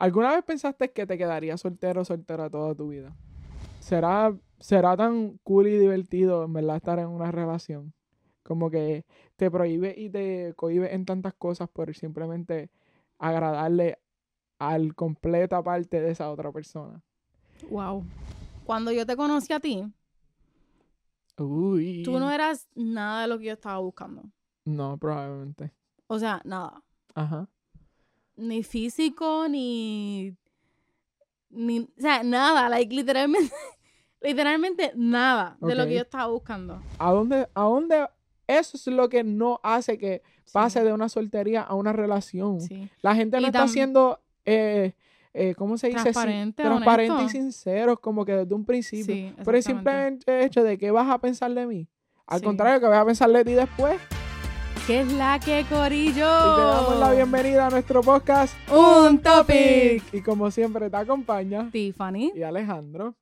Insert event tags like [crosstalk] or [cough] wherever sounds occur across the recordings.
¿Alguna vez pensaste que te quedarías soltero o soltera toda tu vida? ¿Será, ¿Será tan cool y divertido, en verdad, estar en una relación? Como que te prohíbe y te cohíbe en tantas cosas por simplemente agradarle al completa parte de esa otra persona. Wow. Cuando yo te conocí a ti, Uy. tú no eras nada de lo que yo estaba buscando. No, probablemente. O sea, nada. Ajá. Ni físico, ni. Ni. O sea, nada. Like, literalmente. [laughs] literalmente nada de lo que yo estaba buscando. ¿A dónde, ¿A dónde? Eso es lo que no hace que pase Sí, de una soltería a una relación. sí. La gente no Y está siendo, eh, eh, ¿cómo se dice? Sin- Transparente, transparente y sinceros, como que desde un principio. Sí, Por el hecho de que vas a pensar de mí. Al Sí. contrario, que vas a pensar de ti después. ¿Qué es la que corillo? Y te damos la bienvenida a nuestro podcast. Un topic. Y como siempre te acompaña Tiffany. y Alejandro.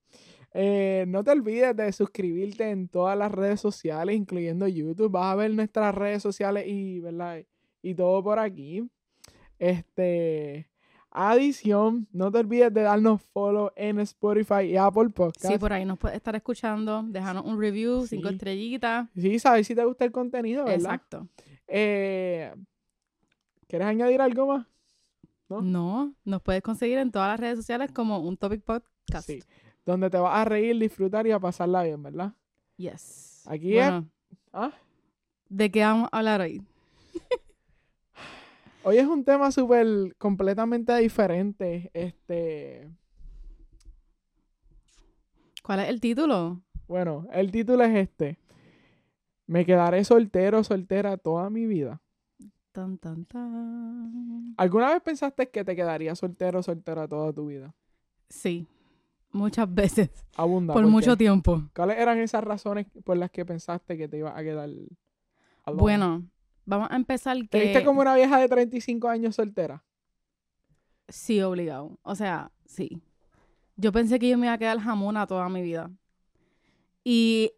Eh, no te olvides de suscribirte en todas las redes sociales, incluyendo YouTube. Vas a ver nuestras redes sociales y, ¿verdad? y todo por aquí. Este, adición, no te olvides de darnos follow en Spotify y Apple Podcasts. Sí, por ahí nos puedes estar escuchando. Déjanos un review, cinco estrellitas. Sí, sabes si te gusta el contenido, ¿verdad? Exacto. Eh, ¿Quieres añadir algo más? ¿No? ¿No? nos puedes conseguir en todas las redes sociales como un Topic Podcast. Sí. Donde te vas a reír, disfrutar y a pasarla bien, ¿verdad? Yes. Aquí es- ¿Ah? ¿De qué vamos a hablar hoy? [laughs] Hoy es un tema súper completamente diferente. Este, ¿Cuál es el título? bueno, el título es este. Me quedaré soltero, soltera toda mi vida. Tan, tan, tan. ¿Alguna vez pensaste que te quedarías soltero, soltera toda tu vida? Sí, muchas veces. Abunda. por ¿por mucho tiempo. ¿Cuáles eran esas razones por las que pensaste que te ibas a quedar alone? Bueno, vamos a empezar ¿Te que... viste como una vieja de 35 años soltera? Sí, obligado. O sea, sí. Yo pensé que yo me iba a quedar jamona toda mi vida. Y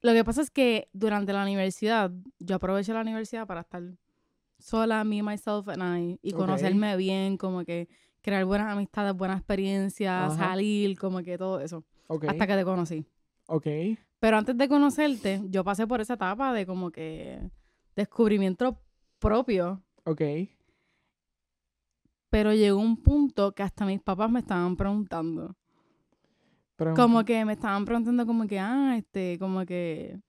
lo que pasa es que durante la universidad, yo aproveché la universidad para estar sola, me, myself and I, y conocerme bien, como que crear buenas amistades, buenas experiencias, Ajá. salir, como que todo eso. Ok. Hasta que te conocí. Ok. Pero antes de conocerte, yo pasé por esa etapa de como que descubrimiento propio. Ok. Pero llegó un punto que hasta mis papás me estaban preguntando. Pero- Como que me estaban preguntando como que, ah, este, como que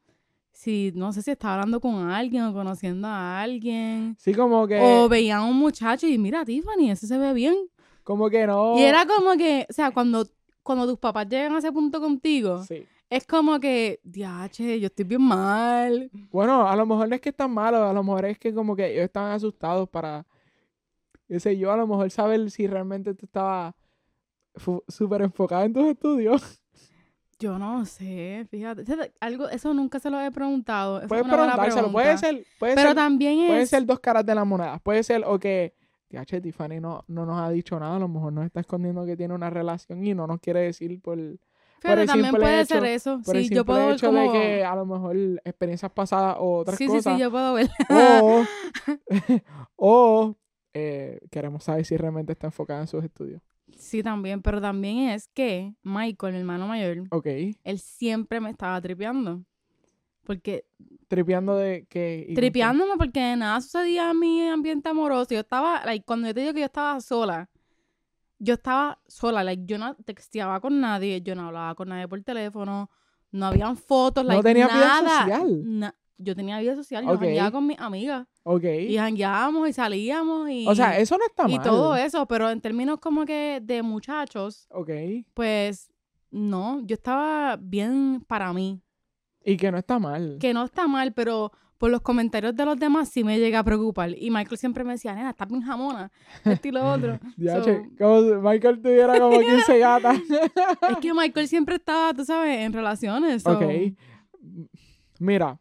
si, no sé si estaba hablando con alguien o conociendo a alguien. Sí, como que... O veían a un muchacho y mira, Tiffany, ese se ve bien. Como que no... Y era como que, o sea, cuando, cuando tus papás llegan a ese punto contigo, Sí. Es como que, diache, yo estoy bien mal. Bueno, a lo mejor no es que están malos, a lo mejor es que como que ellos estaban asustados para, qué sé yo, a lo mejor saber si realmente tú estabas súper enfocado en tus estudios. Yo no sé, fíjate. Algo, eso nunca se lo he preguntado. Puedes preguntárselo, puede ser, puede Pero ser, también pueden es... ser dos caras de la moneda. Puede ser o que, "Diache, Tiffany no, no nos ha dicho nada, a lo mejor nos está escondiendo que tiene una relación y no nos quiere decir por, por Pero el también puede hecho- ser eso. por el Sí, yo puedo ver hecho como... de que a lo mejor experiencias pasadas o otras sí, sí, cosas. sí, yo puedo ver. O, [laughs] o eh, queremos saber si realmente está enfocada en sus estudios. Sí, también, pero también es que Michael, mi hermano mayor, Ok. él siempre me estaba tripeando. Porque, Tripeando de que... tripeándome porque nada sucedía en mi ambiente amoroso. Yo estaba, like, cuando yo te digo que yo estaba sola, yo estaba sola, like, yo no texteaba con nadie, yo no hablaba con nadie por teléfono, no habían fotos, No like, tenías vida nada. social. Na- yo tenía vida social, yo Ok. jangueaba con mis amigas. Ok. Y jangueábamos y salíamos y... o sea, eso no está y mal. todo eso, pero en términos como que de muchachos, Ok. pues no, yo estaba bien para mí. Y que no está mal. Que no está mal, pero por los comentarios de los demás sí me llega a preocupar. Y Michael siempre me decía, nena, estás bien jamona, esto y lo [laughs] otro. So- como si Michael tuviera como [laughs] 15 gatas. es que Michael siempre estaba, tú sabes, en relaciones. so- ok. Mira.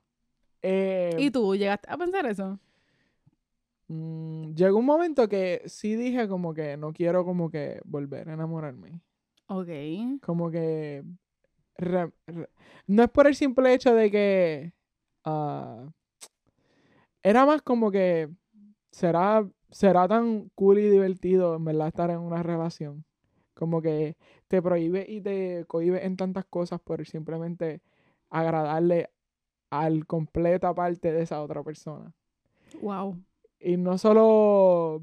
eh, ¿Y tú llegaste a pensar eso? mm, llegó un momento que sí dije como que no quiero como que volver a enamorarme. Ok. Como que... re- re- no es por el simple hecho de que... ah, era más como que... ¿Será será tan cool y divertido, en verdad, estar en una relación. Como que te prohíbe y te cohíbe en tantas cosas por simplemente agradarle al completa parte de esa otra persona. Wow. Y no solo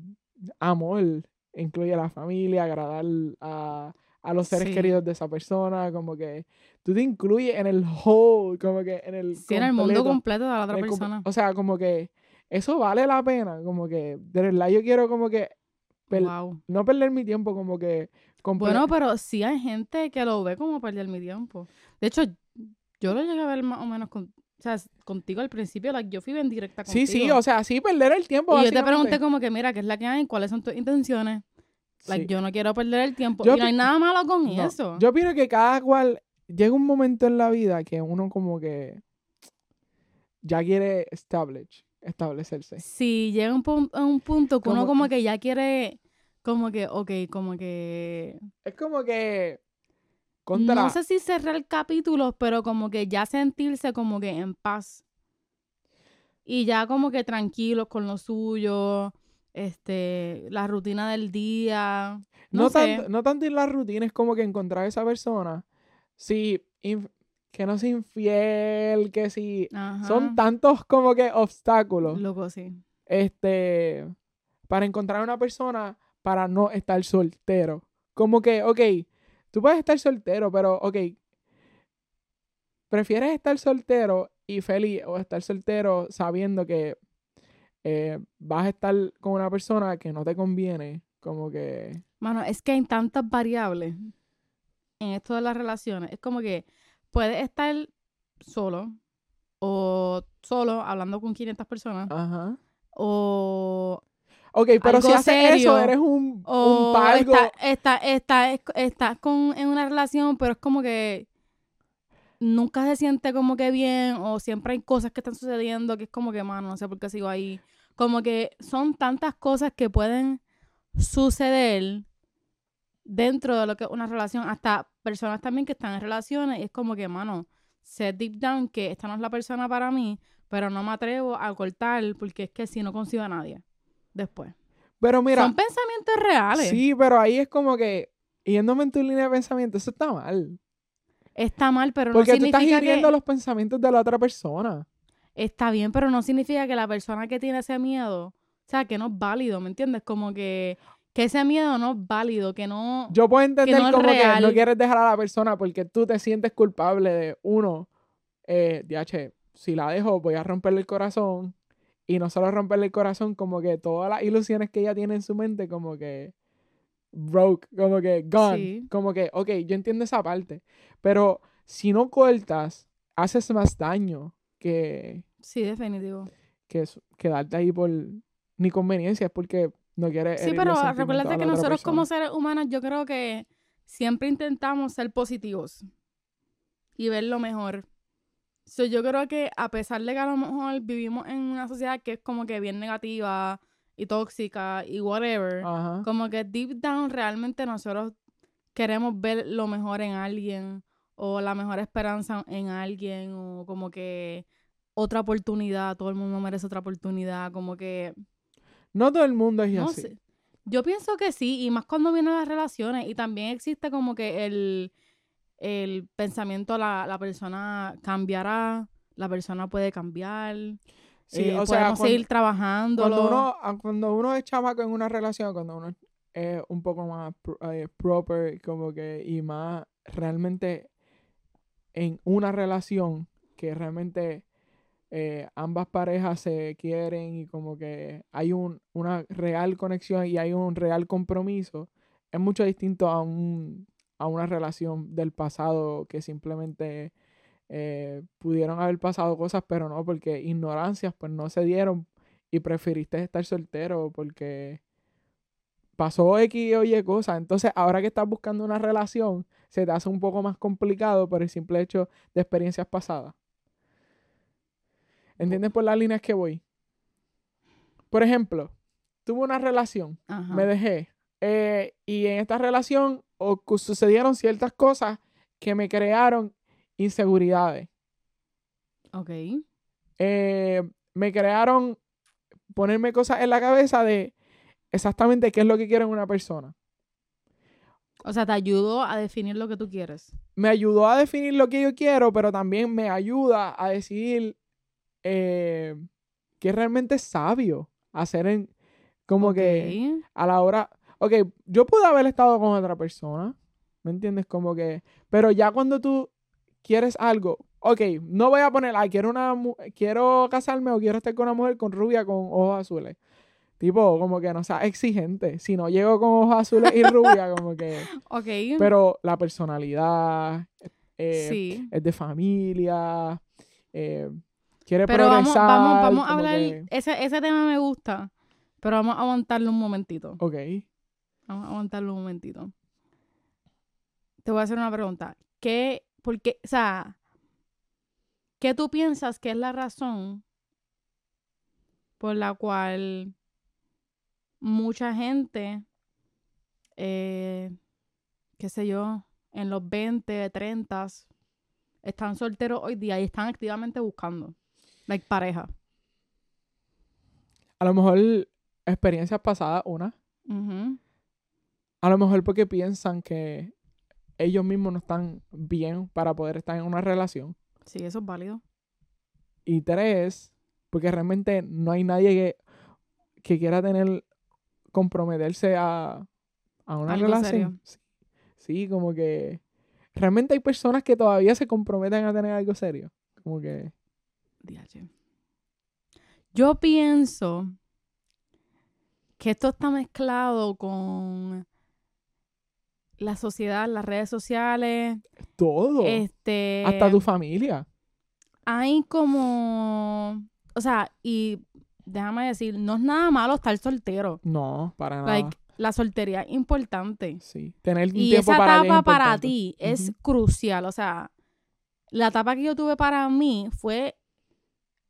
amor, incluye a la familia, agradar a, a los seres Sí. queridos de esa persona, como que tú te incluyes en el whole, como que en el Sí, en el mundo completo, de la otra persona. O sea, como que eso vale la pena, como que de verdad yo quiero como que Wow. no perder mi tiempo, como que Bueno, pero sí hay gente que lo ve como perder mi tiempo. De hecho, yo lo llegué a ver más o menos con, o sea, contigo al principio, like, yo fui bien directa contigo. sí, sí, o sea, sí perder el tiempo. y yo te pregunté como que, mira, ¿qué es la que hay? ¿Cuáles son tus intenciones? Like, Sí. yo no quiero perder el tiempo. Yo y no hay nada malo con No, eso. Yo opino que cada cual llega un momento en la vida que uno como que ya quiere establish, establecerse. Si llega un, a un punto que uno Como- como que ya quiere, como que, ok, como que... Es como que contra No sé si cerrar capítulos, pero como que ya sentirse como que en paz. Y ya como que tranquilos con lo suyo, este, la rutina del día. No, no, sé. tanto, no tanto en las rutinas como que encontrar a esa persona. Sí, inf- que no sea infiel, que si Ajá. son tantos como que obstáculos. Loco, sí. este, para encontrar una persona para no estar soltero. Como que, ok, tú puedes estar soltero, pero, ok, ¿prefieres estar soltero y feliz o estar soltero sabiendo que eh, vas a estar con una persona que no te conviene? Como que... Mano, es que hay tantas variables en esto de las relaciones. Es como que puedes estar solo o solo hablando con 500 personas Ajá. o Ok, pero si haces serio, eso, eres un, O un palgo. está, está, está, estás con, en una relación, pero es como que nunca se siente como que bien, o siempre hay cosas que están sucediendo que es como que, mano, no sé por qué sigo ahí. Como que son tantas cosas que pueden suceder dentro de lo que es una relación, hasta personas también que están en relaciones, y es como que, mano, sé deep down que esta no es la persona para mí, pero no me atrevo a cortar porque es que si no consigo a nadie después. Pero mira, Son pensamientos reales. sí, pero ahí es como que, yéndome en tu línea de pensamiento, eso está mal. Está mal, pero Porque no tú estás significa hiriendo que... los pensamientos de la otra persona. Está bien, pero no significa que la persona que tiene ese miedo, o sea, que no es válido, ¿me entiendes? Como que, que ese miedo no es válido, que no... Yo puedo entender no como que no quieres dejar a la persona porque tú te sientes culpable de uno, eh, DH, si la dejo voy a romperle el corazón. Y no solo romperle el corazón, como que todas las ilusiones que ella tiene en su mente, como que broke, como que gone. Sí. Como que, ok, yo entiendo esa parte. Pero si no cortas, haces más daño que, Sí, definitivo. que quedarte ahí por ni conveniencia, es porque no quieres. Sí, pero recuérdate que nosotros como seres humanos, yo creo que siempre intentamos ser positivos y ver lo mejor. So, yo creo que a pesar de que a lo mejor vivimos en una sociedad que es como que bien negativa y tóxica y whatever, Ajá. como que deep down realmente nosotros queremos ver lo mejor en alguien o la mejor esperanza en alguien o como que otra oportunidad, todo el mundo merece otra oportunidad, como que No todo el mundo es no así. sé. Yo pienso que sí, y más cuando vienen las relaciones. Y también existe como que el, el pensamiento, la, la persona cambiará, la persona puede cambiar. Sí, eh, o sea, podemos cuando- seguir trabajando. Cuando uno, ah, cuando uno es chamaco en una relación, cuando uno es un poco más eh, proper, como que, y más realmente en una relación que realmente eh, ambas parejas se quieren y como que hay un, una real conexión y hay un real compromiso, es mucho distinto a, un, a una relación del pasado que simplemente eh, pudieron haber pasado cosas, pero no, porque ignorancias pues no se dieron y preferiste estar soltero porque pasó X o Y cosas. Entonces, ahora que estás buscando una relación, se te hace un poco más complicado por el simple hecho de experiencias pasadas. ¿Entiendes por las líneas que voy? Por ejemplo, tuve una relación, Ajá. me dejé, eh, y en esta relación sucedieron ciertas cosas que me crearon inseguridades. Ok. eh, me crearon ponerme cosas en la cabeza de exactamente qué es lo que quiero en una persona. O sea, te ayudó a definir lo que tú quieres. Me ayudó a definir lo que yo quiero, pero también me ayuda a decidir eh, qué realmente es sabio hacer en, como que Ok. a la hora, ok, yo pude haber estado con otra persona, ¿me entiendes? Como que, pero ya cuando tú quieres algo, ok, no voy a poner, ay, quiero una, quiero casarme o quiero estar con una mujer con rubia con ojos azules. Tipo, como que no sea exigente. Si no llego con ojos azules y rubia, [laughs] como que, Ok. pero la personalidad, eh, sí. es de familia, eh, quiere Pero vamos, progresar. vamos, vamos a como hablar. que- Ese, ese tema me gusta. Pero vamos a aguantarlo un momentito. ok. Vamos a aguantarlo un momentito. Te voy a hacer una pregunta. ¿Qué, por qué, o sea, qué tú piensas que es la razón por la cual mucha gente, eh, qué sé yo, en los 20, 30, están solteros hoy día y están activamente buscando, like pareja? A lo mejor experiencias pasadas, una. Ujú. A lo mejor porque piensan que ellos mismos no están bien para poder estar en una relación. Sí, eso es válido. Y tres, porque realmente no hay nadie que, que quiera tener, comprometerse a, a una Algo relación. Sí. Sí, como que realmente hay personas que todavía se comprometen a tener algo serio. Como que. Yo pienso que esto está mezclado con la sociedad, las redes sociales. todo. Este. hasta tu familia. Hay como. O sea, y déjame decir, no es nada malo estar soltero. No, para nada. Like, la soltería es importante. sí. Tener un Y tiempo esa para es etapa para ti es crucial. O sea, la etapa que yo tuve para mí fue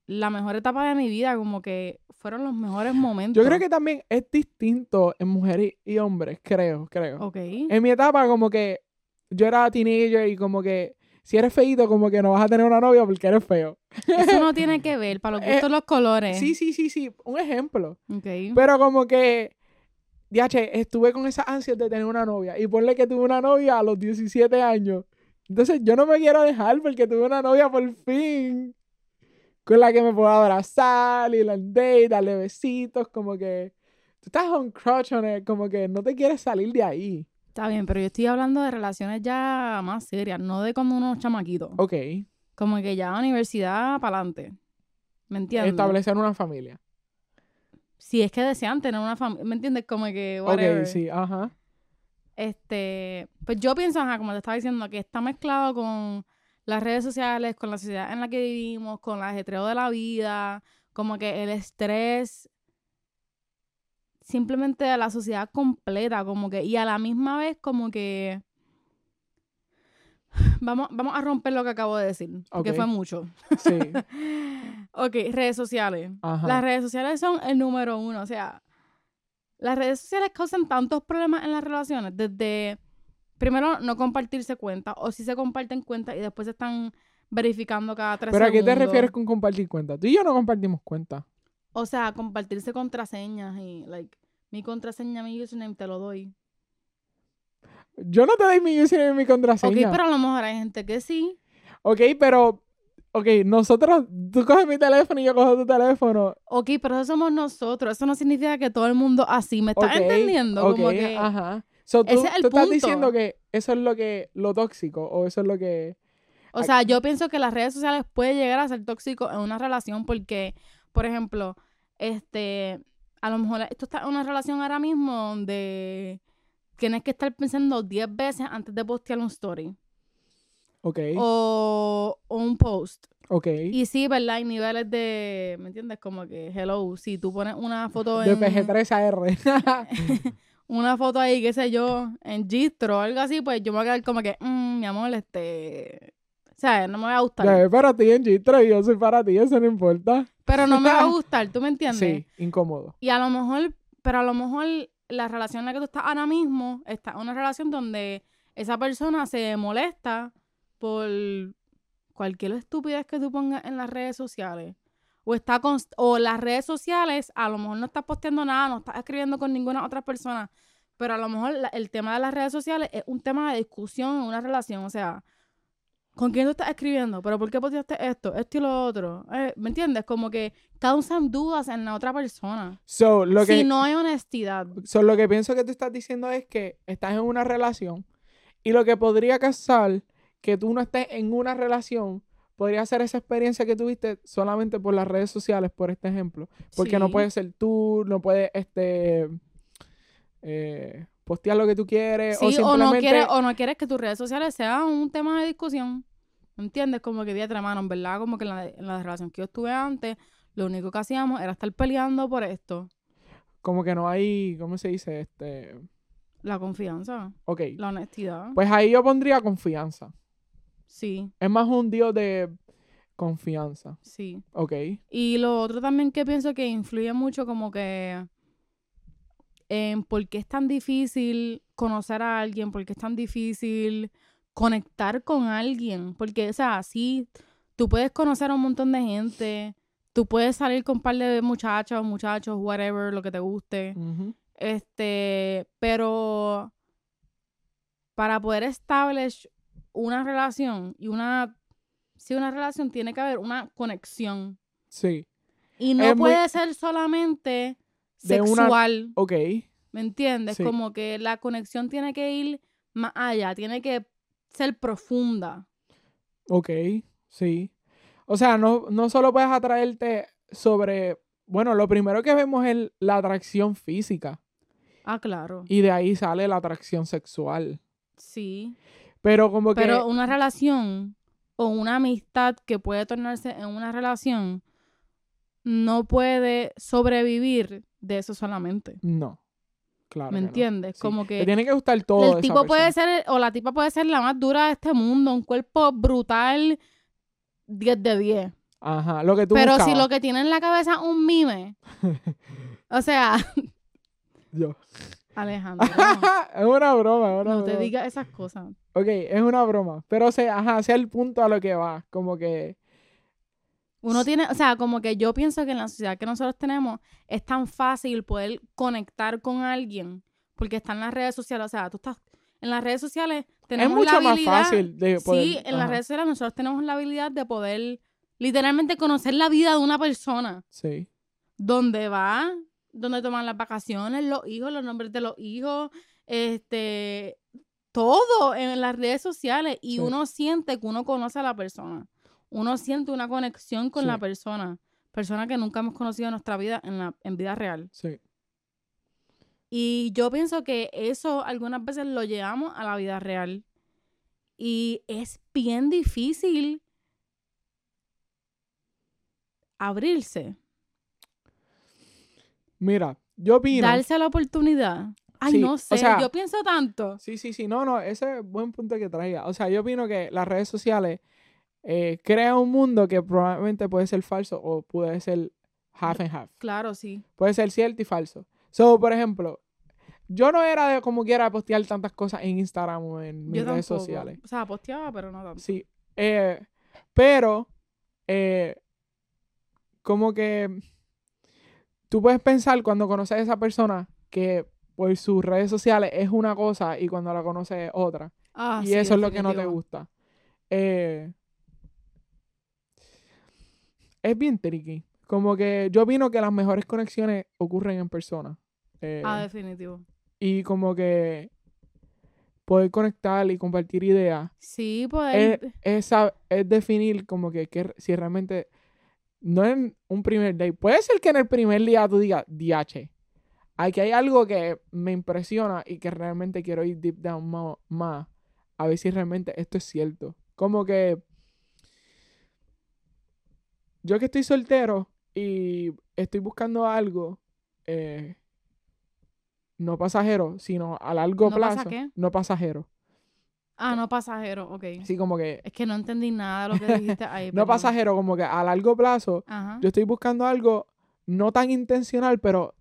la mejor etapa de mi vida. Como que fueron los mejores momentos. Yo creo que también es distinto en mujeres y hombres, creo, creo. Ok. En mi etapa, como que yo era teenager y como que si eres feíto, como que no vas a tener una novia porque eres feo. Eso no [laughs] tiene que ver. Para los Eh, gustos, los colores. Sí, sí, sí, sí. Un ejemplo. Ok. Pero como que, DH, estuve con esa ansias de tener una novia. Y ponle que tuve una novia a los 17 años. Entonces yo no me quiero dejar porque tuve una novia por fin. Con la que me puedo abrazar, y la date, darle besitos, como que... Tú estás on crutch on it, como que no te quieres salir de ahí. Está bien, pero yo estoy hablando de relaciones ya más serias, no de como unos chamaquitos. Ok. Como que ya universidad para adelante. ¿Me entiendes? Establecer una familia. Si es que desean tener una familia. ¿Me entiendes? Como que. Whatever. Ok, sí, ajá. Este. Pues yo pienso, ajá, como te estaba diciendo, que está mezclado con las redes sociales, con la sociedad en la que vivimos, con el ajetreo de la vida, como que el estrés. Simplemente de la sociedad completa, como que. Y a la misma vez, como que. Vamos, vamos a romper lo que acabo de decir, porque fue mucho. Sí, [laughs] Ok, redes sociales. ajá. Las redes sociales son el número uno. O sea, las redes sociales causan tantos problemas en las relaciones. Desde, primero, no compartirse cuentas. O si se comparten cuentas y después se están verificando cada tres ¿Pero a qué te refieres con compartir cuenta? Tú y yo no compartimos cuenta. O sea, compartirse contraseñas y, like, mi contraseña, mi username, te lo doy. Yo no te doy mi username y mi contraseña. Ok, pero a lo mejor hay gente que sí. Ok, pero... Ok, nosotros... Tú coges mi teléfono y yo cojo tu teléfono. Ok, pero eso somos nosotros. Eso no significa que todo el mundo así. ¿Me estás entendiendo? ok, Como que... ajá. So, tú, ese es el tú estás punto. diciendo que eso es lo que... Lo tóxico o eso es lo que... O sea, yo pienso que las redes sociales pueden llegar a ser tóxico en una relación porque, por ejemplo, este, a lo mejor esto está en una relación ahora mismo donde tienes que estar pensando 10 veces antes de postear un story Ok, o, o un post. ok. Y sí, ¿verdad? Hay niveles de, ¿me entiendes? Como que, hello, si tú pones una foto De en... PG3 a R. [laughs] Una foto ahí, qué sé yo, en Gistro o algo así, pues yo me voy a quedar como que, "Mm, mi amor, este... No me va a gustar. Ya, es para ti en Gistro y yo soy para ti, eso no importa. Pero no me va a [laughs] gustar, ¿tú me entiendes? Sí, incómodo. Y a lo mejor, pero a lo mejor la relación en la que tú estás ahora mismo está una relación donde esa persona se molesta por cualquier estupidez que tú pongas en las redes sociales. o está con, o las redes sociales, a lo mejor no estás posteando nada, no estás escribiendo con ninguna otra persona, pero a lo mejor la- el tema de las redes sociales es un tema de discusión en una relación, o sea, ¿con quién tú estás escribiendo? ¿Pero por qué posteaste esto, esto y lo otro? Eh, ¿Me entiendes? Como que causan dudas en la otra persona. So, lo que, Si no hay honestidad. so, lo que pienso que tú estás diciendo es que estás en una relación y lo que podría causar que tú no estés en una relación podría ser esa experiencia que tuviste solamente por las redes sociales, por este ejemplo. Porque no Sí. puedes ser tú, no puedes este eh, postear lo que tú quieres. Sí, o o, no simplemente. quieres, o no quieres que tus redes sociales sean un tema de discusión. ¿Me entiendes? Como que día mano, en verdad, como que en la, en la relación que yo estuve antes, lo único que hacíamos era estar peleando por esto. Como que no hay. ¿Cómo se dice? Este. La confianza, Ok. la honestidad. Pues ahí yo pondría confianza. Sí, Es más un dios de confianza. sí. Ok. Y lo otro también que pienso que influye mucho como que en por qué es tan difícil conocer a alguien, por qué es tan difícil conectar con alguien. Porque, o sea, sí, tú puedes conocer a un montón de gente, tú puedes salir con un par de muchachos, muchachos, whatever, lo que te guste. Este, pero para poder establish una relación y una, si una relación tiene que haber una conexión. Sí. Y no Es muy- puede ser solamente De una- sexual, Ok. ¿me entiendes? Sí. Como que la conexión tiene que ir más allá, tiene que ser profunda. Ok. Sí. O sea, no, no solo puedes atraerte sobre. Bueno, lo primero que vemos es la atracción física. Ah, claro. Y de ahí sale la atracción sexual. Sí. Pero como que. Pero una relación o una amistad que puede tornarse en una relación no puede sobrevivir de eso solamente. No. Claro. ¿Me no. Sí. Como Te que tiene que gustar todo. de el esa tipo puede ser, o la tipa puede ser la más dura de este mundo, un cuerpo brutal 10 de 10. Ajá. Lo que tú Pero si lo que tiene en la cabeza es un mime, [laughs] o sea, Yo. Alejandro, [laughs] es una broma, es una no, te digas esas cosas. Ok, es una broma. Pero, se, ajá, sea el punto a lo que va. Como que. Uno tiene, o sea, como que yo pienso que en la sociedad que nosotros tenemos es tan fácil poder conectar con alguien porque están las redes sociales, o sea, tú estás en las redes sociales tenemos es mucho la más habilidad, fácil de poder. sí, en las redes sociales nosotros tenemos la habilidad de poder literalmente conocer la vida de una persona, Sí. dónde va, dónde toman las vacaciones, los hijos, los nombres de los hijos, este, todo en las redes sociales y Sí. uno siente que uno conoce a la persona. Uno siente una conexión con Sí. la persona, persona que nunca hemos conocido en nuestra vida en la en vida real. Sí. Y yo pienso que eso algunas veces lo llevamos a la vida real. Y es bien difícil abrirse, Mira, yo opino. darse la oportunidad. Ay, Sí, no o sé, sea- yo pienso tanto. Sí, sí, sí. No, no, ese es buen punto que traiga. O sea, yo opino que las redes sociales eh, crean un mundo que probablemente puede ser falso o puede ser half and half. Claro, sí. Puede ser cierto y falso. So, por ejemplo, yo no era de como quiera postear tantas cosas en Instagram o en mis Yo redes tampoco. sociales. O sea, posteaba, pero no tanto. Sí. eh, pero, eh, como que tú puedes pensar cuando conoces a esa persona que por sus redes sociales es una cosa y cuando la conoces es otra. Ah, y sí, eso es lo que no te gusta. Eh, es bien tricky. Como que yo opino que las mejores conexiones ocurren en persona. Eh, Ah, definitivo. y como que poder conectar y compartir ideas Sí, pues. es, es, es definir como que, que si realmente no en un primer date. Puede ser que en el primer día tú digas, DH, aquí hay algo que me impresiona y que realmente quiero ir deep down más, a ver si realmente esto es cierto. Como que yo que estoy soltero y estoy buscando algo, eh, no pasajero, sino a largo ¿No pasa plazo. qué? No pasajero. Ah, no pasajero, ok. Así como que Es que no entendí nada de lo que dijiste ahí. [laughs] no pasajero, como que a largo plazo, Ajá. yo estoy buscando algo no tan intencional, pero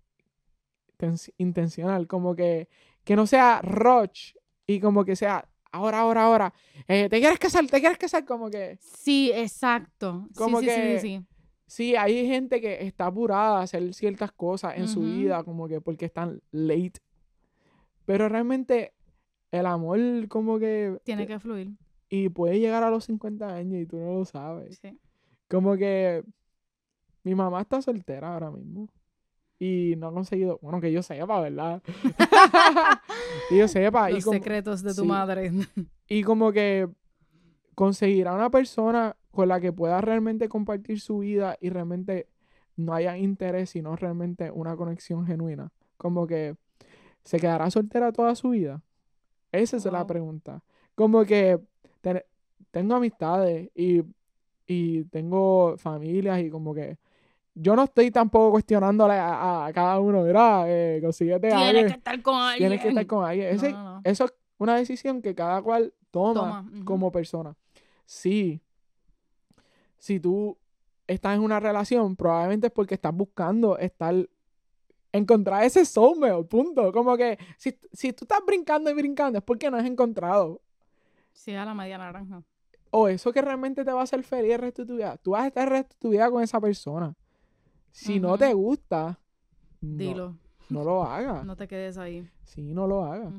ten- intencional, como que, que no sea rush y como que sea ahora, ahora, ahora, eh, te quieres casar, te quieres casar, como que Sí, exacto. Como sí, sí, que- sí, sí, sí. Sí, hay gente que está apurada a hacer ciertas cosas en su vida, como que porque están late. Pero realmente el amor como que... Tiene que fluir. Y puede llegar a los 50 años y tú no lo sabes. Sí. Como que mi mamá está soltera ahora mismo. Y no ha conseguido, bueno, que yo sepa, ¿verdad? [laughs] [laughs] que yo sepa. Y Los como, secretos de tu sí. madre. [laughs] y como que conseguirá una persona con la que pueda realmente compartir su vida y realmente no haya interés, sino realmente una conexión genuina. Como que se quedará soltera toda su vida. Esa es la pregunta. Como que ten- tengo amistades y, y tengo familias y como que yo no estoy tampoco cuestionándole a, a cada uno, mira, eh, consíguete Tienes alguien, que estar con alguien. tienes que estar con alguien. Ese- no, no. Eso es una decisión que cada cual toma, como persona. Sí, si tú estás en una relación, probablemente es porque estás buscando estar, encontrar ese soulmate, punto. Como que si, si tú estás brincando y brincando es porque no has encontrado. Sí, a la media naranja. O eso que realmente te va a hacer feliz el resto de tu vida. Tú vas a estar el resto de tu vida con esa persona. Si no te gusta, no, Dilo. no lo hagas. No te quedes ahí. Sí, no lo hagas.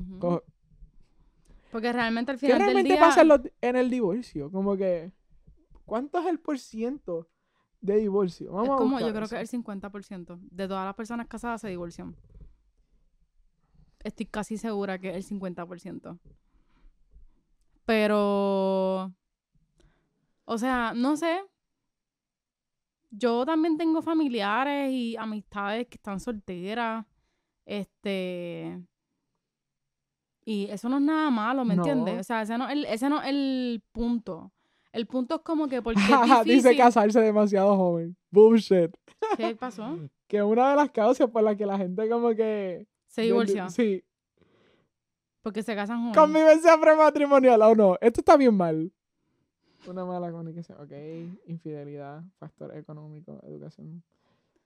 Porque realmente al ¿Qué final del realmente día... pasa en, los- en el divorcio? Como que, ¿cuánto es el por ciento de divorcio? Vamos Es como, yo creo eso. que el 50% de todas las personas casadas se divorcian. Estoy casi segura que es el 50%. Pero, o sea, no sé. Yo también tengo familiares y amistades que están solteras. Este. Y eso no es nada malo, ¿me No. entiendes? O sea, ese no, es el, ese no es el punto. El punto es como que porque es [laughs] Dice difícil. casarse demasiado joven. Bullshit. ¿Qué [laughs] pasó? Que una de las causas por las que la gente como que... Se divorcia. Sí. Porque se casan jóvenes. Convivencia prematrimonial. ¿O no? Esto está bien mal. Una mala comunicación. Ok. Infidelidad. Factor económico. Educación.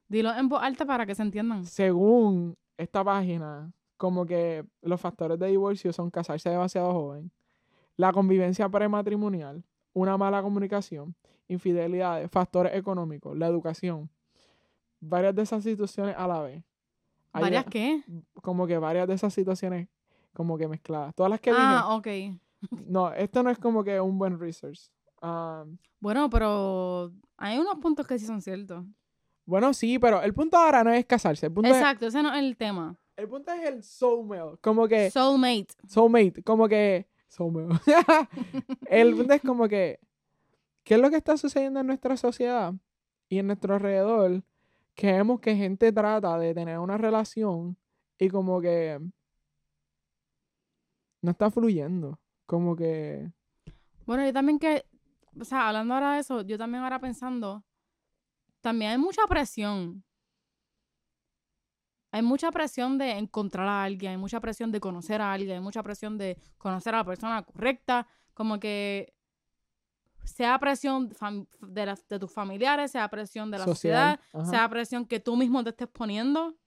Dilo en voz alta para que se entiendan. Según esta página, como que los factores de divorcio son casarse demasiado joven, la convivencia prematrimonial, una mala comunicación, infidelidades, factores económicos, la educación, varias de esas situaciones a la vez. Hay ¿Varias qué? Como que varias de esas situaciones como que mezcladas. Todas las que Ah, ok. dije. No, esto no es como que un buen research. Ah, Bueno, pero hay unos puntos que sí son ciertos. bueno, sí, pero el punto ahora no es casarse. El punto, es, Exacto, ese no es el tema. el punto es el soulmate. Como que... Soulmate. Soulmate, como que. Soulmate. [laughs] el punto es como que. ¿Qué es lo que está sucediendo en nuestra sociedad y en nuestro alrededor? Que vemos que gente trata de tener una relación y como que. No está fluyendo. Como que. Bueno, yo también que, o sea, hablando ahora de eso, yo también ahora pensando, también hay mucha presión. Hay mucha presión de encontrar a alguien, hay mucha presión de conocer a alguien, hay mucha presión de conocer a la persona correcta, como que sea presión de, de tus familiares, sea presión de la Social, sociedad, ajá. sea presión que tú mismo te estés poniendo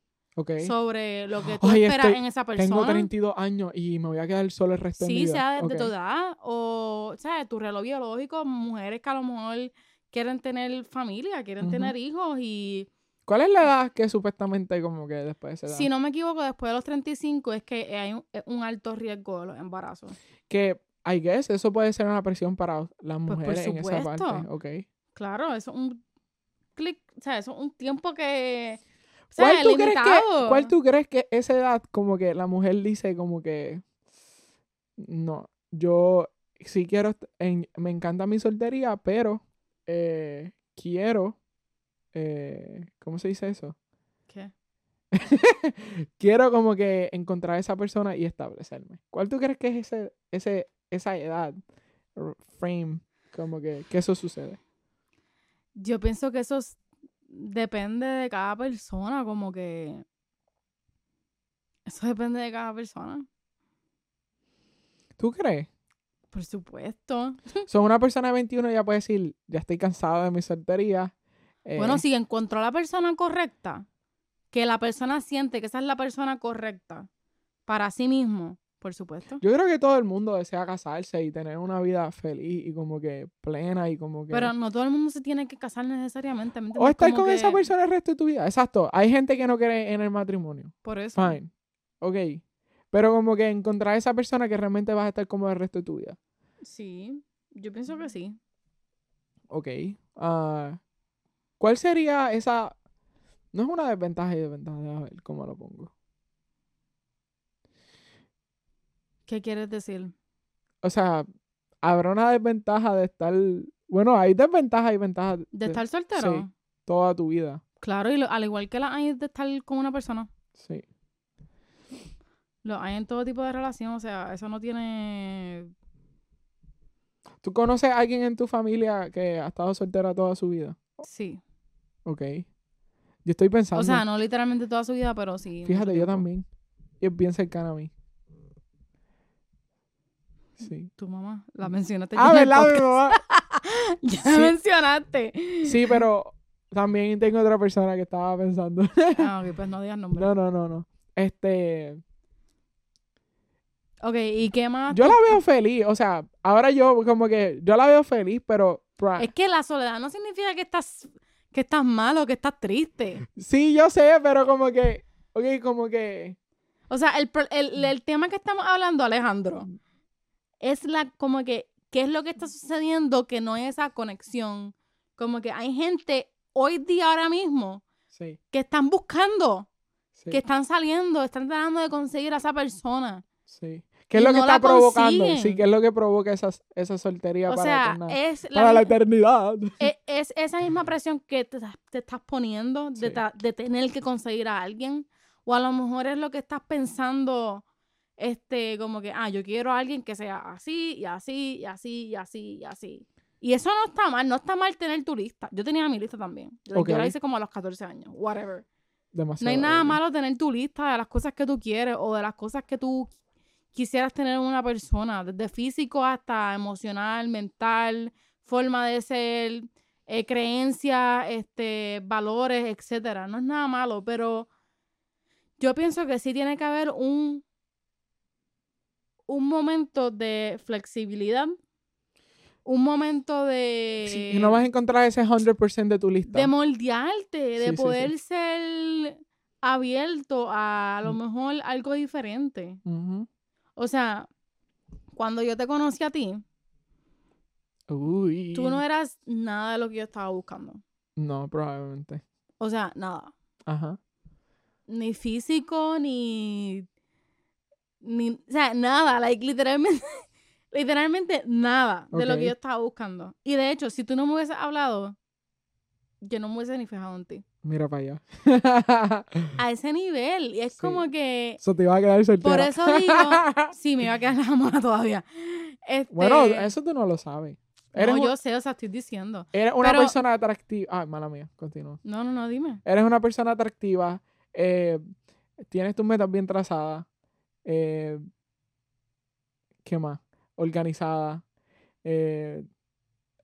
Sobre lo que tú esperas estoy- en esa persona. Tengo 32 años y me voy a quedar solo el resto de mi Sí, vida. sea de, de Ok. tu edad o, ¿sabes? Tu reloj biológico, mujeres que a lo mejor quieren tener familia, quieren tener hijos y, ¿Cuál es la edad que supuestamente como que después de esa edad? si no me equivoco, después de los 35 es que hay un, alto riesgo de los embarazos. Que, I guess, eso puede ser una presión para las Pues, por mujeres en esa parte. supuesto. Ok. Claro, eso es un clic, o sea, eso es un tiempo que, ¿Cuál tú, crees que. ¿Cuál tú crees que esa edad, como que la mujer dice como que, no, yo sí quiero, en- me encanta mi soltería, pero eh, quiero, eh, ¿cómo se dice eso? ¿Qué? [laughs] quiero como que encontrar a esa persona y establecerme. ¿Cuál tú crees que es ese, ese, esa edad, frame, como que, que eso sucede? Yo pienso que eso es- depende de cada persona, como que... Eso depende de cada persona, ¿Tú crees? por supuesto. [laughs] Son una persona de 21 ya puede decir, ya estoy cansado de mi soltería. Bueno, eh, si encontró a la persona correcta, que la persona siente que esa es la persona correcta para sí mismo, Por supuesto. Yo creo que todo el mundo desea casarse y tener una vida feliz y como que plena y como que... Pero no todo el mundo se tiene que casar necesariamente. ¿me o estar Como con esa persona el resto de tu vida. Exacto. Hay gente que no cree en el matrimonio. Por eso. Fine. Ok. Pero como que encontrar esa persona que realmente vas a estar como el resto de tu vida. Sí, yo pienso que sí. Ok. Ah, ¿Cuál sería esa... No es una desventaja y desventaja, a ver cómo lo pongo. ¿Qué quieres decir? O sea, habrá una desventaja de estar... Bueno, hay desventajas y ventajas ¿De estar soltero? sí. toda tu vida. Claro, y lo- al igual que la hay de estar con una persona. Sí. Lo hay en todo tipo de relación, o sea, eso no tiene... ¿Tú conoces a alguien en tu familia que ha estado soltera toda su vida? Sí. Ok. Yo estoy pensando. O sea, no literalmente toda su vida, pero sí. Fíjate, yo también. Y es bien cercana a mí. Sí. Tu mamá, la mencionaste. Ah, ¿verdad? Mi mamá? [laughs] Ya Sí. mencionaste. Sí, pero también tengo otra persona que estaba pensando. Ah, ok, pues no digas nombre. [laughs] no, no, no, no. Este. Ok, ¿y qué más? Yo la veo feliz. O sea, ahora yo como que. Yo la veo feliz, pero. Es que la soledad no significa que estás, que estás mal o que estás triste. Sí, yo sé, pero como que. Ok, como que. O sea, el, el, el tema que estamos hablando, Alejandro, es la como que, ¿qué es lo que está sucediendo que no hay esa conexión? Como que hay gente hoy día, ahora mismo, Sí, que están buscando, sí. que están saliendo, están tratando de conseguir a esa persona. Sí. ¿Qué es lo que está la provocando? consiguen. Sí, ¿qué es lo que provoca esa, esa soltería O para, sea, es para la la, eternidad? e- [laughs] es esa misma presión que te, te estás poniendo de, Sí. ta- de tener que conseguir a alguien. O a lo mejor es lo que estás pensando, este, como que, ah, yo quiero a alguien que sea así, y así, y así, y así, y así. Y eso no está mal, no está mal tener tu lista. Yo tenía mi lista también. Yo, yo la hice como a los 14 años, whatever. Demasiado. No hay nada malo tener tu lista de las cosas que tú quieres o de las cosas que tú quisieras tener en una persona, desde físico hasta emocional, mental, forma de ser, eh, creencias, este, valores, etcétera. No es nada malo, pero yo pienso que sí tiene que haber un un momento de flexibilidad, un momento de Sí, y no vas a encontrar ese 100% de tu lista. de moldearte, de Sí, sí, sí. poder ser abierto a, a lo Mm. mejor algo diferente. O sea, cuando yo te conocí a ti, Uy. tú no eras nada de lo que yo estaba buscando. No, probablemente. O sea, nada. Ajá. Ni físico, ni. Ni o sea, nada. Like, literalmente. [laughs] literalmente nada de lo que yo estaba buscando. Y de hecho, si tú no me hubieses hablado, yo no me hubiese ni fijado en ti. Mira para allá. A ese nivel. Y es Sí. como que. Eso te iba a quedar soltera. Por eso digo. [laughs] Sí, me iba a quedar la mona todavía. Este, Bueno, eso tú no lo sabes. Eres, no, un- yo sé, o sea, estoy diciendo. eres una pero- persona atractiva. Ah, mala mía, continúa. No, no, no, dime. Eres una persona atractiva. eh, tienes tus metas bien trazadas. Eh, ¿Qué más? Organizada. eh,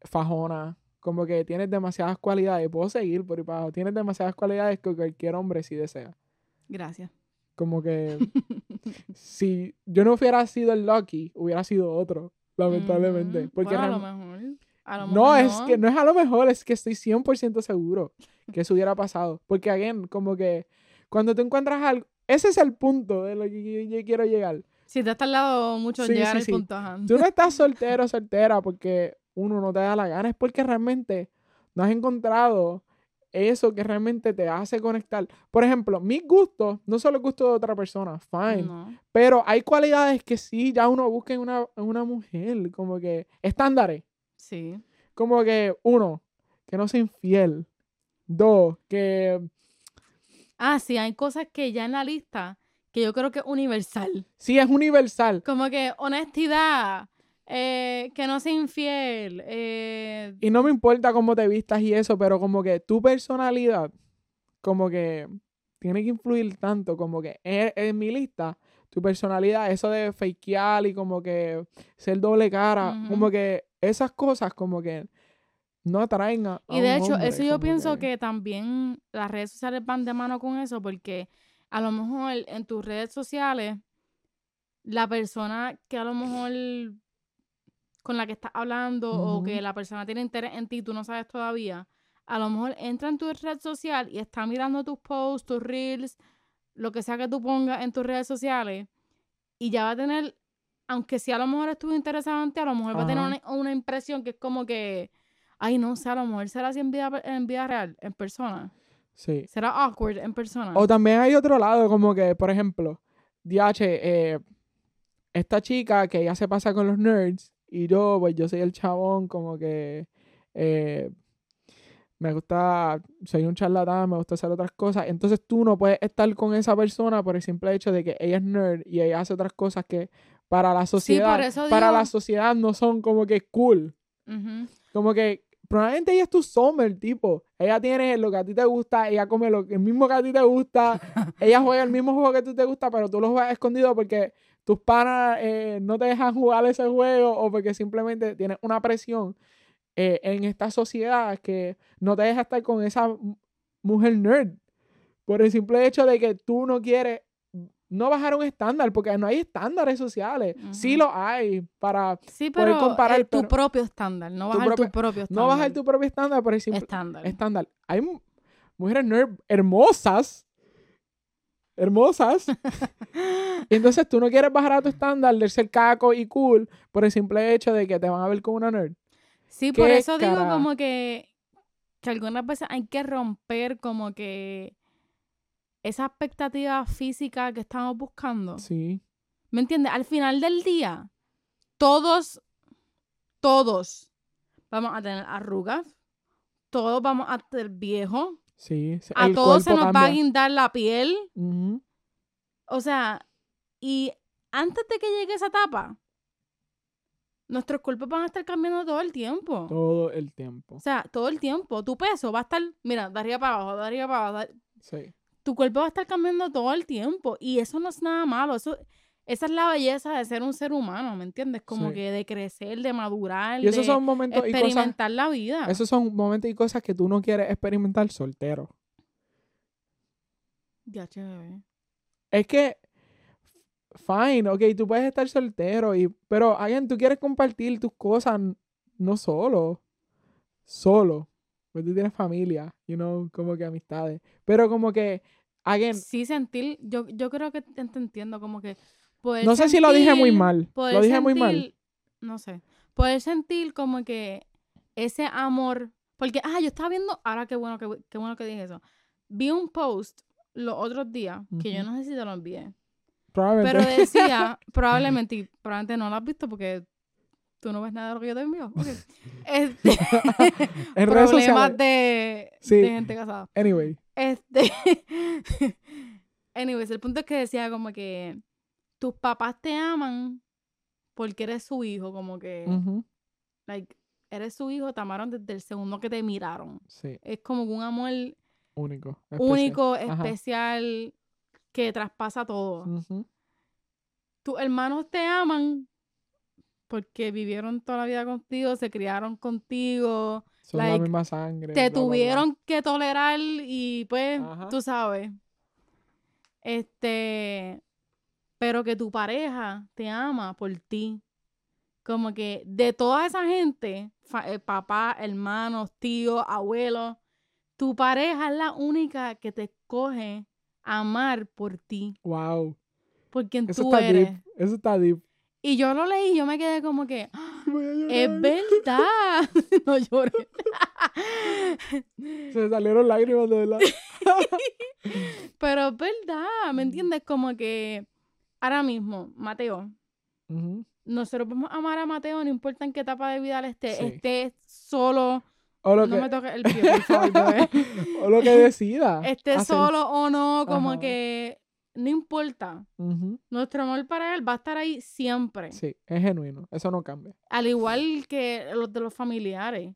fajona. Como que tienes demasiadas cualidades. Puedo seguir por ahí para abajo. Tienes demasiadas cualidades que cualquier hombre sí desea. Gracias. Como que [laughs] si yo no hubiera sido el Lucky, hubiera sido otro, lamentablemente. Ujú. Porque Bueno, a lo mejor. A lo no, mejor es que no es a lo mejor, es que estoy 100% seguro que eso hubiera pasado. Porque, again, como que cuando tú encuentras algo, ese es el punto de lo que yo, yo quiero llegar. Si te has tardado mucho en Sí, llegar sí, al sí. punto, ajá. Tú no [laughs] estás soltero o soltera porque uno no te da la gana, es porque realmente no has encontrado eso que realmente te hace conectar. Por ejemplo, mis gustos no son los gustos de otra persona, fine. No. Pero hay cualidades que sí, ya uno busca en una, en una mujer, como que estándares. Sí. Como que, uno, que no sea infiel. Dos, que Ah, sí, hay cosas que ya en la lista que yo creo que es universal. sí es universal. Como que honestidad, eh, que no sea infiel, eh, Y no me importa cómo te vistas y eso, pero como que tu personalidad, como que tiene que influir tanto, como que en, en mi lista, tu personalidad, eso de fakear y como que ser doble cara, como que esas cosas como que no atraen a, a Y de un hecho, hombre, eso yo pienso que también las redes sociales van de mano con eso, porque a lo mejor en tus redes sociales la persona que a lo mejor con la que estás hablando o que la persona tiene interés en ti tú no sabes todavía, a lo mejor entra en tu red social y está mirando tus posts, tus reels, lo que sea que tú pongas en tus redes sociales y ya va a tener, aunque si a lo mejor estuvo interesado en ti, a lo mejor va a tener una, una impresión que es como que, ay, no sé, a lo mejor será así en vida, en vida real, en persona. Sí. Será awkward en persona. O también hay otro lado, como que, por ejemplo, DH, eh, esta chica que ella se pasa con los nerds y yo, pues yo soy el chabón, como que eh, me gusta, soy un charlatán, me gusta hacer otras cosas. Entonces tú no puedes estar con esa persona por el simple hecho de que ella es nerd y ella hace otras cosas que para la sociedad, para digo- la sociedad no son como que cool. Como que probablemente ella es tu summer, tipo. Ella tiene lo que a ti te gusta, ella come lo que, el mismo que a ti te gusta, [laughs] ella juega el mismo juego que ti te gusta, pero tú lo juegas escondido porque tus panas eh, no te dejan jugar ese juego o porque simplemente tienes una presión eh, en esta sociedad que no te deja estar con esa mujer nerd. Por el simple hecho de que tú no quieres no bajar un estándar, porque no hay estándares sociales. Sí lo hay para Sí, poder pero comparar, tu pero- propio estándar, no bajar tu propio- propio estándar. no bajar tu propio estándar por el simple estándar. estándar. Hay mu- mujeres nerd hermosas. Hermosas. y [laughs] entonces tú no quieres bajar a tu estándar de ser caco y cool por el simple hecho de que te van a ver como una nerd. Sí, por ¿Qué eso digo como que, que algunas veces hay que romper como que esa expectativa física que estamos buscando. Sí. ¿Me entiendes? Al final del día, todos, todos vamos a tener arrugas, todos vamos a ser viejos, Sí. a el todos se nos va a guindar la piel. O sea, y antes de que llegue esa etapa, nuestros cuerpos van a estar cambiando todo el tiempo. Todo el tiempo. O sea, todo el tiempo. Tu peso va a estar, mira, de arriba para abajo, de arriba para abajo. de- Sí. Tu cuerpo va a estar cambiando todo el tiempo. Y eso no es nada malo. Eso, esa es la belleza de ser un ser humano, ¿me entiendes? Como Sí. que de crecer, de madurar, Y esos de son momentos y cosas. experimentar la vida. Esos son momentos y cosas que tú no quieres experimentar soltero. Ya, chévere. Es que, fine, ok, tú puedes estar soltero, y, pero alguien, tú quieres compartir tus cosas, no solo, solo, porque tú tienes familia, you know, como que amistades, pero como que, Sí, sentir, yo, yo creo que te, entiendo, como que poder no sé si lo dije muy mal, poder lo dije muy mal, No sé. Poder sentir como que ese amor. Porque, ah, yo estaba viendo. Ahora qué bueno que, qué bueno que dije eso. Vi un post los otros días, que yo no sé si te lo envié. probablemente, Pero [laughs] decía, probablemente, y probablemente no lo has visto porque tú no ves nada de lo que yo te envío. [laughs] Este, [laughs] en redes problemas sociales, de, Sí. de gente casada. anyway, Este. [laughs] Anyways, el punto es que decía como que tus papás te aman porque eres su hijo, como que, like, eres su hijo, te amaron desde el segundo que te miraron. sí, Es como un amor único, especial. único, Ajá. especial, que traspasa todo. Tus hermanos te aman porque vivieron toda la vida contigo, se criaron contigo, Son la like, misma sangre, te bla, bla, bla. tuvieron que tolerar y pues, Ajá. tú sabes. Este, pero que tu pareja te ama por ti. Como que de toda esa gente, eh, papá, hermanos, tíos, abuelos, tu pareja es la única que te escoge amar por ti, wow, por quien eso tú está eres. deep, eso está deep, Y yo lo leí y yo me quedé como que, "Ah, es verdad. [laughs] no llores. [laughs] se salieron lágrimas de verdad, [laughs] Pero es verdad, ¿me entiendes? Como que ahora mismo, Mateo, nosotros vamos a amar a Mateo, no importa en qué etapa de vida él esté, Sí. esté solo, o lo no que me toques el pie, por favor, bebé. o lo que decida. esté solo o no, como Ajá. que no importa. Nuestro amor para él va a estar ahí siempre. Sí, es genuino. Eso no cambia. Al igual que los de los familiares.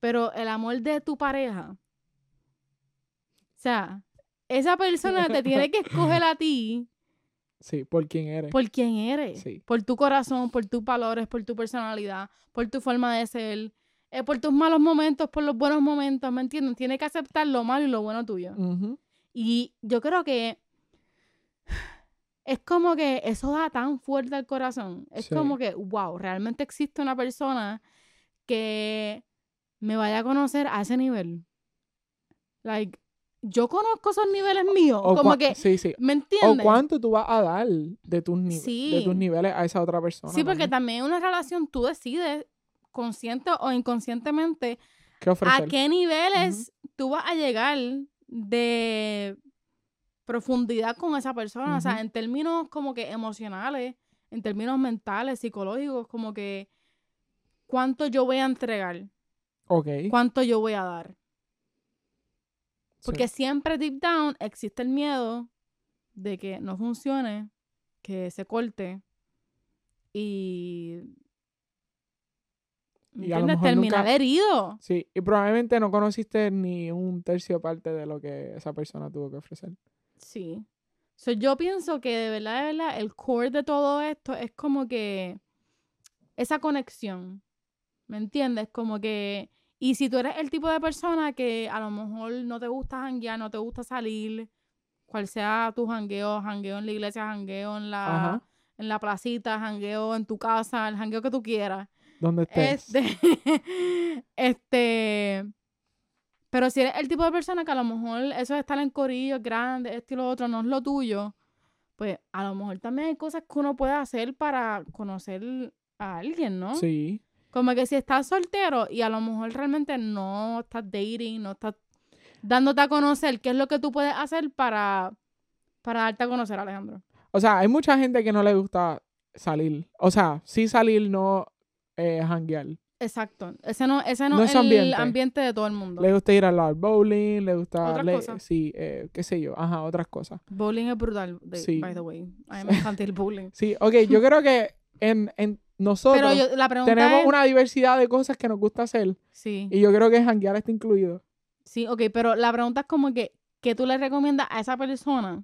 Pero el amor de tu pareja. O sea, esa persona te tiene que escoger a ti [laughs] Sí, por quién eres. por quién eres. Sí. Por tu corazón, por tus valores, por tu personalidad, por tu forma de ser. eh, por tus malos momentos, por los buenos momentos, ¿me entiendes? Tiene que aceptar lo malo y lo bueno tuyo. Y yo creo que es como que eso da tan fuerte al corazón. Es Sí. como que, wow, realmente existe una persona que me vaya a conocer a ese nivel. Like, yo conozco esos niveles míos. O como que, Sí, sí. ¿me O entiendes? cuánto tú vas a dar de tus, ni- de Sí. tus niveles a esa otra persona. Sí, porque también. también en una relación tú decides, consciente o inconscientemente, ¿Qué a qué niveles tú vas a llegar de profundidad con esa persona. O sea, en términos como que emocionales, en términos mentales, psicológicos, como que cuánto yo voy a entregar, Ok. cuánto yo voy a dar. sí. Porque siempre deep down existe el miedo de que no funcione, que se corte y... ¿me Y a lo ¿Entiendes? mejor Terminar nunca- herido. Sí, y probablemente no conociste ni un tercio parte de lo que esa persona tuvo que ofrecer. Sí. So, yo pienso que de verdad, de verdad, el core de todo esto es como que esa conexión. ¿Me entiendes? Como que. Y si tú eres el tipo de persona que a lo mejor no te gusta janguear, no te gusta salir, cual sea tu jangueo, jangueo en la iglesia, jangueo en la, Ajá. en la placita, jangueo en tu casa, el jangueo que tú quieras. ¿Dónde estés? Este, [laughs] este, pero si eres el tipo de persona que a lo mejor eso de estar en corillos grandes, esto y lo otro, no es lo tuyo, pues a lo mejor también hay cosas que uno puede hacer para conocer a alguien, ¿no? Sí. Como que si estás soltero y a lo mejor realmente no estás dating, no estás dándote a conocer, ¿qué es lo que tú puedes hacer para, para darte a conocer, Alejandro? O sea, hay mucha gente que no le gusta salir. O sea, sí salir, no eh, janguear. Exacto. Ese no, ese no, No es el ambiente. ambiente. de todo el mundo. Le gusta ir al bowling, le gusta... Otras le- cosas. Sí, eh, qué sé yo. Ajá, otras cosas. Bowling es brutal, de- Sí. by the way. A mí me encanta el bowling. Sí, ok, yo creo que en, en nosotros Pero yo, la pregunta tenemos es... una diversidad de cosas que nos gusta hacer Sí, y yo creo que janguear está incluido. sí, ok, pero la pregunta es como que, ¿qué tú le recomiendas a esa persona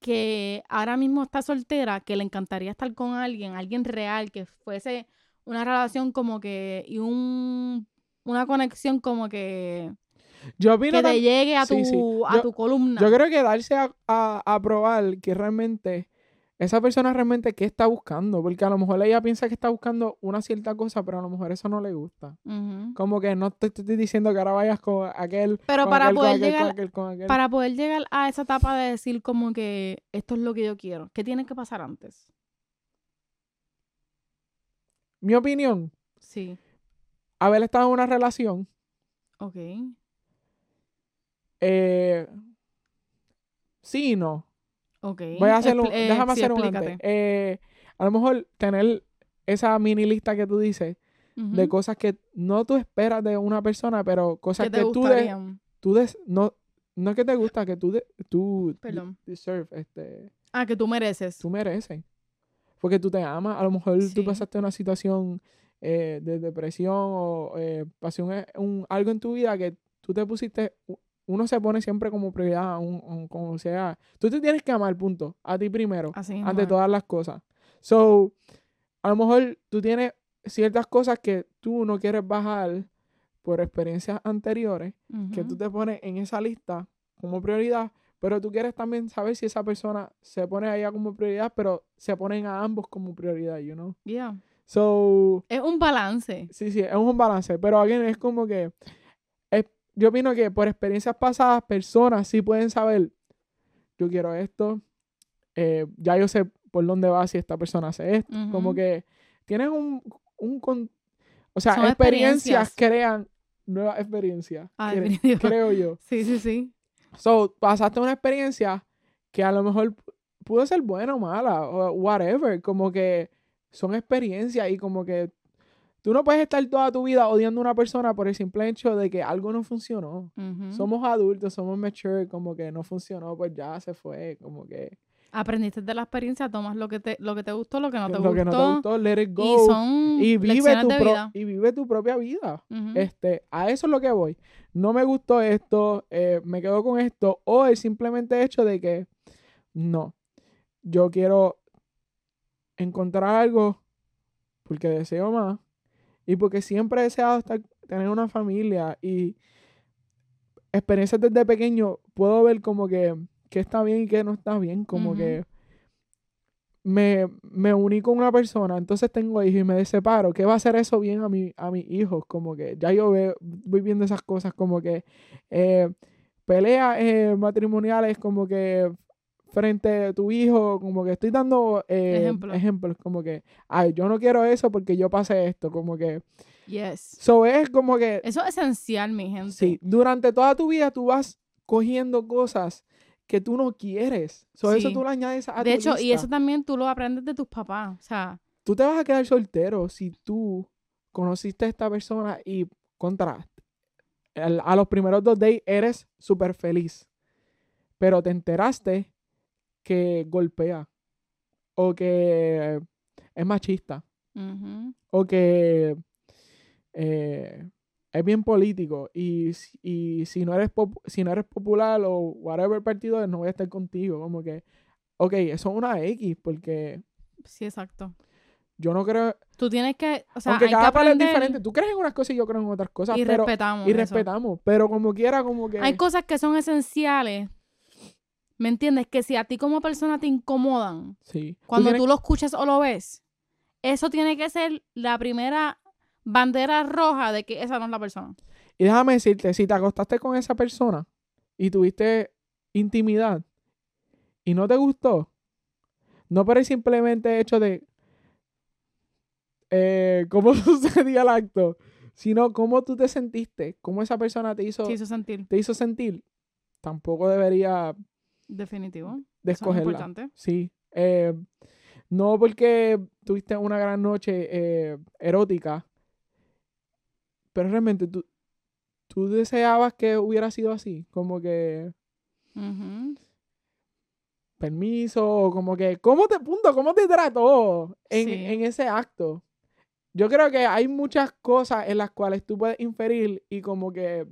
que ahora mismo está soltera, que le encantaría estar con alguien, alguien real, que fuese una relación como que, y un, una conexión como que, Yo opino que te llegue a tu, sí, sí. a tu columna? Yo creo que darse a, a, a probar que realmente esa persona realmente qué está buscando, porque a lo mejor ella piensa que está buscando una cierta cosa, pero a lo mejor eso no le gusta. Como que no te, te estoy diciendo que ahora vayas con aquel, Pero con para aquel, con poder con llegar- aquel, con aquel. Para poder llegar a esa etapa de decir como que esto es lo que yo quiero, ¿qué tiene que pasar antes? Mi opinión, Sí, haber estado en una relación, ok. eh, sí y no. Ok. Voy a hacer un, eh, déjame sí, hacer un antes. Eh, a lo mejor tener esa mini lista que tú dices de cosas que no tú esperas de una persona, pero cosas ¿Qué te que tú, de- tú des- no, no es que te gusta, que tú, de- tú Perdón. deserve, este, Ah, que tú mereces. tú mereces. Porque tú te amas, a lo mejor Sí. tú pasaste una situación eh, de depresión o eh, pasó un, un- algo en tu vida que tú te pusiste, uno se pone siempre como prioridad, un, un- como sea, tú te tienes que amar, punto, a ti primero Así ante todas las cosas. So, a lo mejor tú tienes ciertas cosas que tú no quieres bajar por experiencias anteriores, que tú te pones en esa lista como prioridad, pero tú quieres también saber si esa persona se pone allá como prioridad, pero se ponen a ambos como prioridad, you know? Yeah. So, Es un balance. sí, sí, es un balance, pero again, es como que es- yo opino que por experiencias pasadas, personas sí pueden saber, yo quiero esto, eh, ya yo sé por dónde va si esta persona hace esto, como Ujú. que tienes un, un con- o sea, experiencias, experiencias. crean nuevas experiencias, Ah, cre- creo yo. Sí, sí, sí. So, pasaste una experiencia que a lo mejor pu- pudo ser buena o mala, o whatever, como que son experiencias y como que tú no puedes estar toda tu vida odiando a una persona por el simple hecho de que algo no funcionó. Ujú. Somos adultos, somos mature, como que no funcionó, pues ya se fue, como que Aprendiste de la experiencia, tomas lo que te, lo que te gustó, lo que no te lo gustó. que no te gustó, let it y go son y vive tu de vida. y vive tu propia vida. Este, a eso es lo que voy. No me gustó esto, eh, me quedo con esto, o el simplemente hecho de que no, yo quiero encontrar algo porque deseo más y porque siempre he deseado estar, tener una familia y experiencias desde pequeño puedo ver como que, que está bien y que no está bien, como que me, me uní con una persona, entonces tengo hijos y me separo, ¿qué va a hacer eso bien a, mi, a mis hijos? Como que ya yo veo, voy viendo esas cosas como que eh, peleas eh, matrimoniales como que frente a tu hijo, como que estoy dando eh, Ejemplo. ejemplos, como que, ay, yo no quiero eso porque yo pasé esto, como que, Yes. so es como que, Eso es esencial, mi gente. sí, durante toda tu vida tú vas cogiendo cosas que tú no quieres, so eso tú le añades a de tu hecho, y eso también tú lo aprendes de tus papás. O sea, tú te vas a quedar soltero si tú conociste a esta persona y contra al- a los primeros dos days eres súper feliz, pero te enteraste que golpea o que es machista o que eh, es bien político y, si- y si no eres pop- si no eres popular o whatever partido no voy a estar contigo como que ok eso es una X porque sí, exacto. yo no creo Tú tienes que, o sea, aunque hay que cada cual es aprender diferente. Tú crees en unas cosas y yo creo en otras cosas. y pero, respetamos y eso. respetamos. Pero como quiera, como que. Hay cosas que son esenciales, ¿me entiendes? Que si a ti como persona te incomodan, sí. cuando tienes- tú lo escuchas o lo ves, eso tiene que ser la primera bandera roja de que esa no es la persona. Y déjame decirte, si te acostaste con esa persona y tuviste intimidad y no te gustó, no por el simplemente hecho de eh, cómo [laughs] sucedía el acto, sino cómo tú te sentiste, cómo esa persona te hizo, hizo sentir. te hizo sentir, tampoco debería Definitivo. de Eso es importante. Sí. eh, no porque tuviste una gran noche eh, erótica, pero realmente tú, tú deseabas que hubiera sido así, como que permiso, como que, ¿cómo te punto? ¿Cómo te trató en, Sí. en ese acto? Yo creo que hay muchas cosas en las cuales tú puedes inferir y como que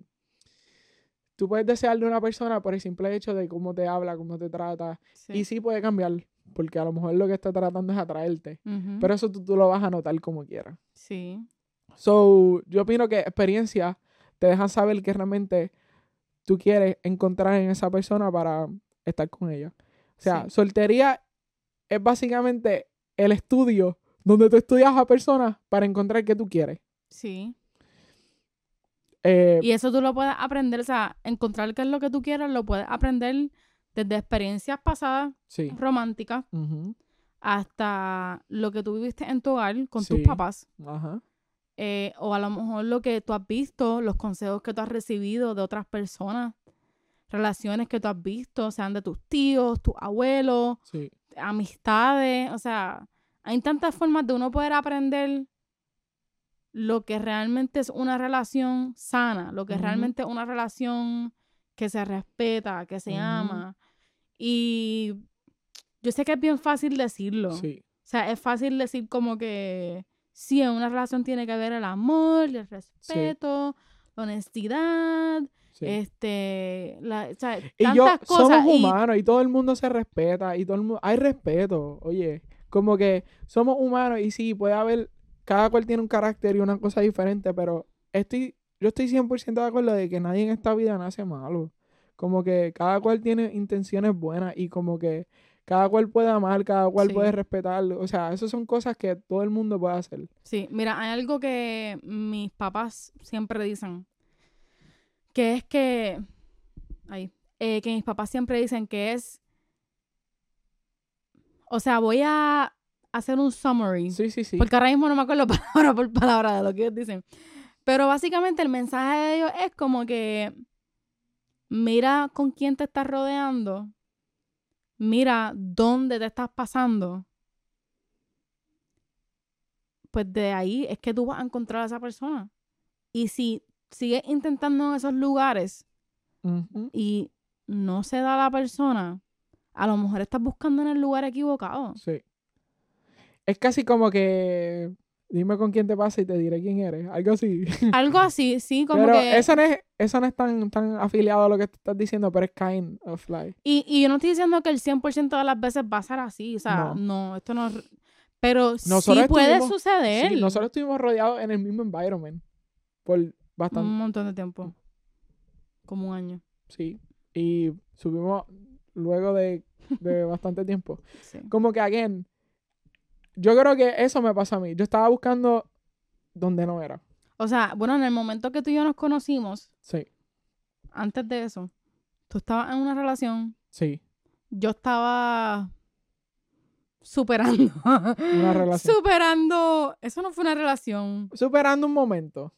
tú puedes desearle a una persona por el simple hecho de cómo te habla, cómo te trata, Sí. y sí puede cambiar, porque a lo mejor lo que está tratando es atraerte. Pero eso tú, tú lo vas a notar como quieras. sí. So, yo opino que experiencias te dejan saber que realmente tú quieres encontrar en esa persona para estar con ella. O sea, Sí. soltería es básicamente el estudio donde tú estudias a personas para encontrar qué tú quieres. Sí. Eh, Y eso tú lo puedes aprender, o sea, encontrar qué es lo que tú quieras, lo puedes aprender desde experiencias pasadas sí. románticas hasta lo que tú viviste en tu hogar con tus papás. Ajá. Eh, o a lo mejor lo que tú has visto, los consejos que tú has recibido de otras personas, relaciones que tú has visto, sean de tus tíos, tus abuelos, Sí. amistades, o sea, hay tantas formas de uno poder aprender lo que realmente es una relación sana, lo que realmente es una relación que se respeta, que se ama. Y yo sé que es bien fácil decirlo. Sí. O sea, es fácil decir como que sí, en una relación tiene que haber el amor, el respeto, la honestidad, sí. este, la, o sea, Y yo, tantas cosas. somos y- humanos y todo el mundo se respeta y todo el mundo, hay respeto, oye, como que somos humanos y sí, puede haber, cada cual tiene un carácter y una cosa diferente, pero estoy, yo estoy 100% de acuerdo de que nadie en esta vida nace malo, como que cada cual tiene intenciones buenas y como que cada cual puede amar, cada cual Sí. puede respetar, o sea, esas son cosas que todo el mundo puede hacer. Sí, mira, hay algo que mis papás siempre dicen, que es que, ahí, eh, que mis papás siempre dicen que es, o sea, voy a hacer un summary, Sí, sí, sí. porque ahora mismo no me acuerdo [laughs] palabra por palabra de lo que ellos dicen, pero básicamente el mensaje de ellos es como que mira con quién te estás rodeando, mira dónde te estás pasando pues de ahí es que tú vas a encontrar a esa persona. Y si sigues intentando en esos lugares y no se da la persona, a lo mejor estás buscando en el lugar equivocado. Sí. Es casi como que dime con quién te pasa y te diré quién eres, algo así. [laughs] Algo así, sí, como pero que... eso no es, eso no es tan, tan afiliado a lo que estás diciendo, pero es kind of like. Y, y yo no estoy diciendo que el 100% de las veces va a ser así, o sea, No. no, esto no... Pero sí Nosotros puede estuvimos- suceder Sí, nosotros estuvimos rodeados en el mismo environment por bastante, un montón de tiempo. Como un año. sí. Y subimos luego de, de [laughs] bastante tiempo. Sí. Como que, again, yo creo que eso me pasa a mí. Yo estaba buscando donde no era. O sea, bueno, en el momento que tú y yo nos conocimos, Sí, antes de eso, tú estabas en una relación, sí. yo estaba superando. Una relación. Superando. Eso no fue una relación. Superando un momento.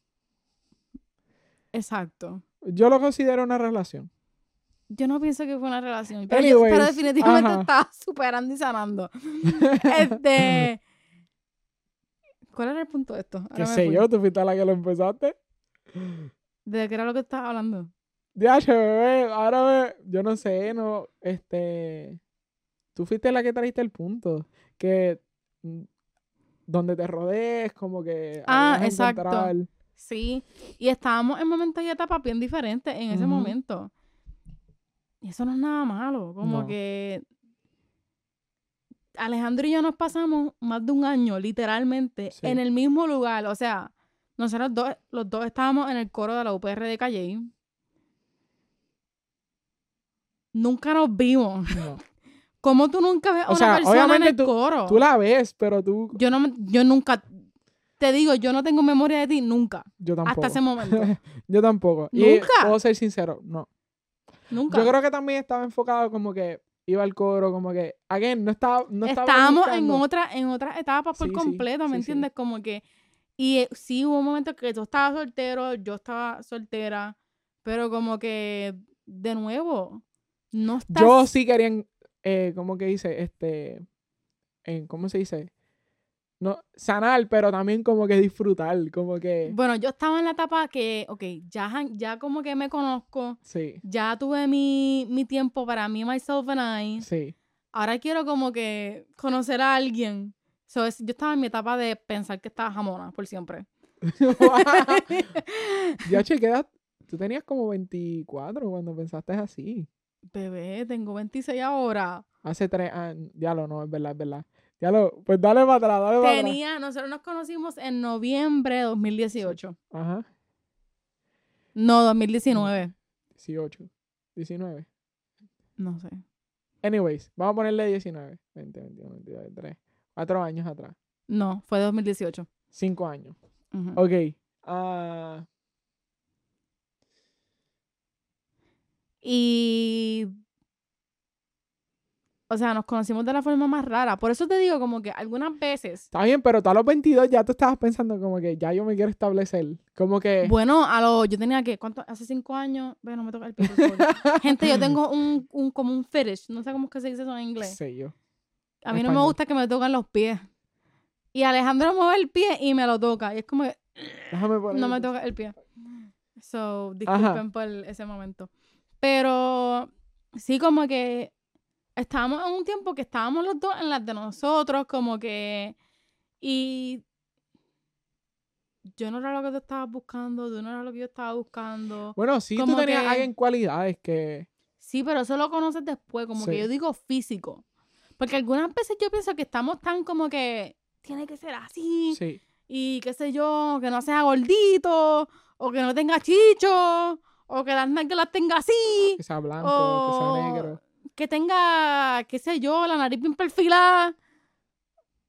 Exacto. Yo lo considero una relación. Yo no pienso que fue una relación. Pero, yo- pero definitivamente ajá. estaba superando y sanando. Este. ¿Cuál era el punto de esto? ¿Qué sé yo? ¿Tú fuiste la que lo empezaste? ¿De qué era lo que estabas hablando? DH, bebé, ahora me... Yo no sé, no... Este... Tú fuiste la que trajiste el punto. Que... mm, Donde te rodees, como que... Ah, exacto. encontrar- Sí. Y estábamos en momentos y etapas bien diferentes en ese momento. Y eso no es nada malo. Como No. que. Alejandro y yo nos pasamos más de un año, literalmente, Sí. en el mismo lugar. O sea, nosotros dos, los dos estábamos en el coro de la UPR de Calle. Nunca nos vimos. [laughs] No. ¿Cómo tú nunca ves a O una sea, persona en el tú- coro? Tú la ves, pero tú... Yo no yo nunca te digo, yo no tengo memoria de ti nunca. Yo tampoco. Hasta ese momento. [laughs] Yo tampoco. Y ¿Nunca? puedo ser sincero, no. Nunca. Yo creo que también estaba enfocado como que iba al coro, como que, again, no estaba, no estaba Estábamos en otra, en otras etapas por Sí, sí, completo, ¿me sí, entiendes? Como que, y eh, sí hubo momentos que tú estabas soltero, yo estaba soltera, pero como que, de nuevo, no estás... Yo sí quería, eh, ¿cómo que dice? Este, en, ¿cómo se dice? No, sanar, pero también como que disfrutar, como que, Bueno, yo estaba en la etapa que, ok, ya, ya como que me conozco, sí, ya tuve mi, mi tiempo para mí, myself and I, sí. ahora quiero como que conocer a alguien. So, es- yo estaba en mi etapa de pensar que estaba jamona por siempre. [laughs] ya che, ¿qué edad? Tú tenías como 24 cuando pensaste así. Bebé, tengo 26 ahora. Hace tres años. Ya lo no, es verdad, es verdad. Ya lo, pues dale para atrás, dale para atrás. Tenía, nosotros nos conocimos en noviembre de 2018. Ajá. No, 2019. 18. 19. No sé. Anyways, vamos a ponerle 19. 20, 21, 22, 23. Cuatro años atrás. No, fue 2018. Cinco años. Ujú. Ok. ah, Y. O sea, nos conocimos de la forma más rara. Por eso te digo, como que algunas veces. está bien, pero tú a los 22 ya tú estabas pensando como que ya yo me quiero establecer. Como que... Bueno, a lo, yo tenía que, ¿cuánto? Hace cinco años. Bueno, no me toca el pie. [laughs] Gente, yo tengo un, un, como un fetish. No sé cómo es que se dice eso en inglés. sé yo. A mí no me gusta que me toquen los pies. Y Alejandro mueve el pie y me lo toca. Y es como que Déjame poner... no me toca el pie. So, disculpen por ese momento. Pero sí, como que estábamos en un tiempo que estábamos los dos en las de nosotros, como que. Y. Yo no era lo que tú estabas buscando, tú no eras lo que yo estaba buscando. Bueno, sí, tú como tenías que- alguien cualidades que... Sí, pero eso lo conoces después, como que yo digo físico. Porque algunas veces yo pienso que estamos tan como que tiene que ser así Sí. y qué sé yo, que no sea gordito o que no tenga chicho o que las nalgas las tenga así Que sea blanco, o que sea negro. Que tenga, qué sé yo, la nariz bien perfilada.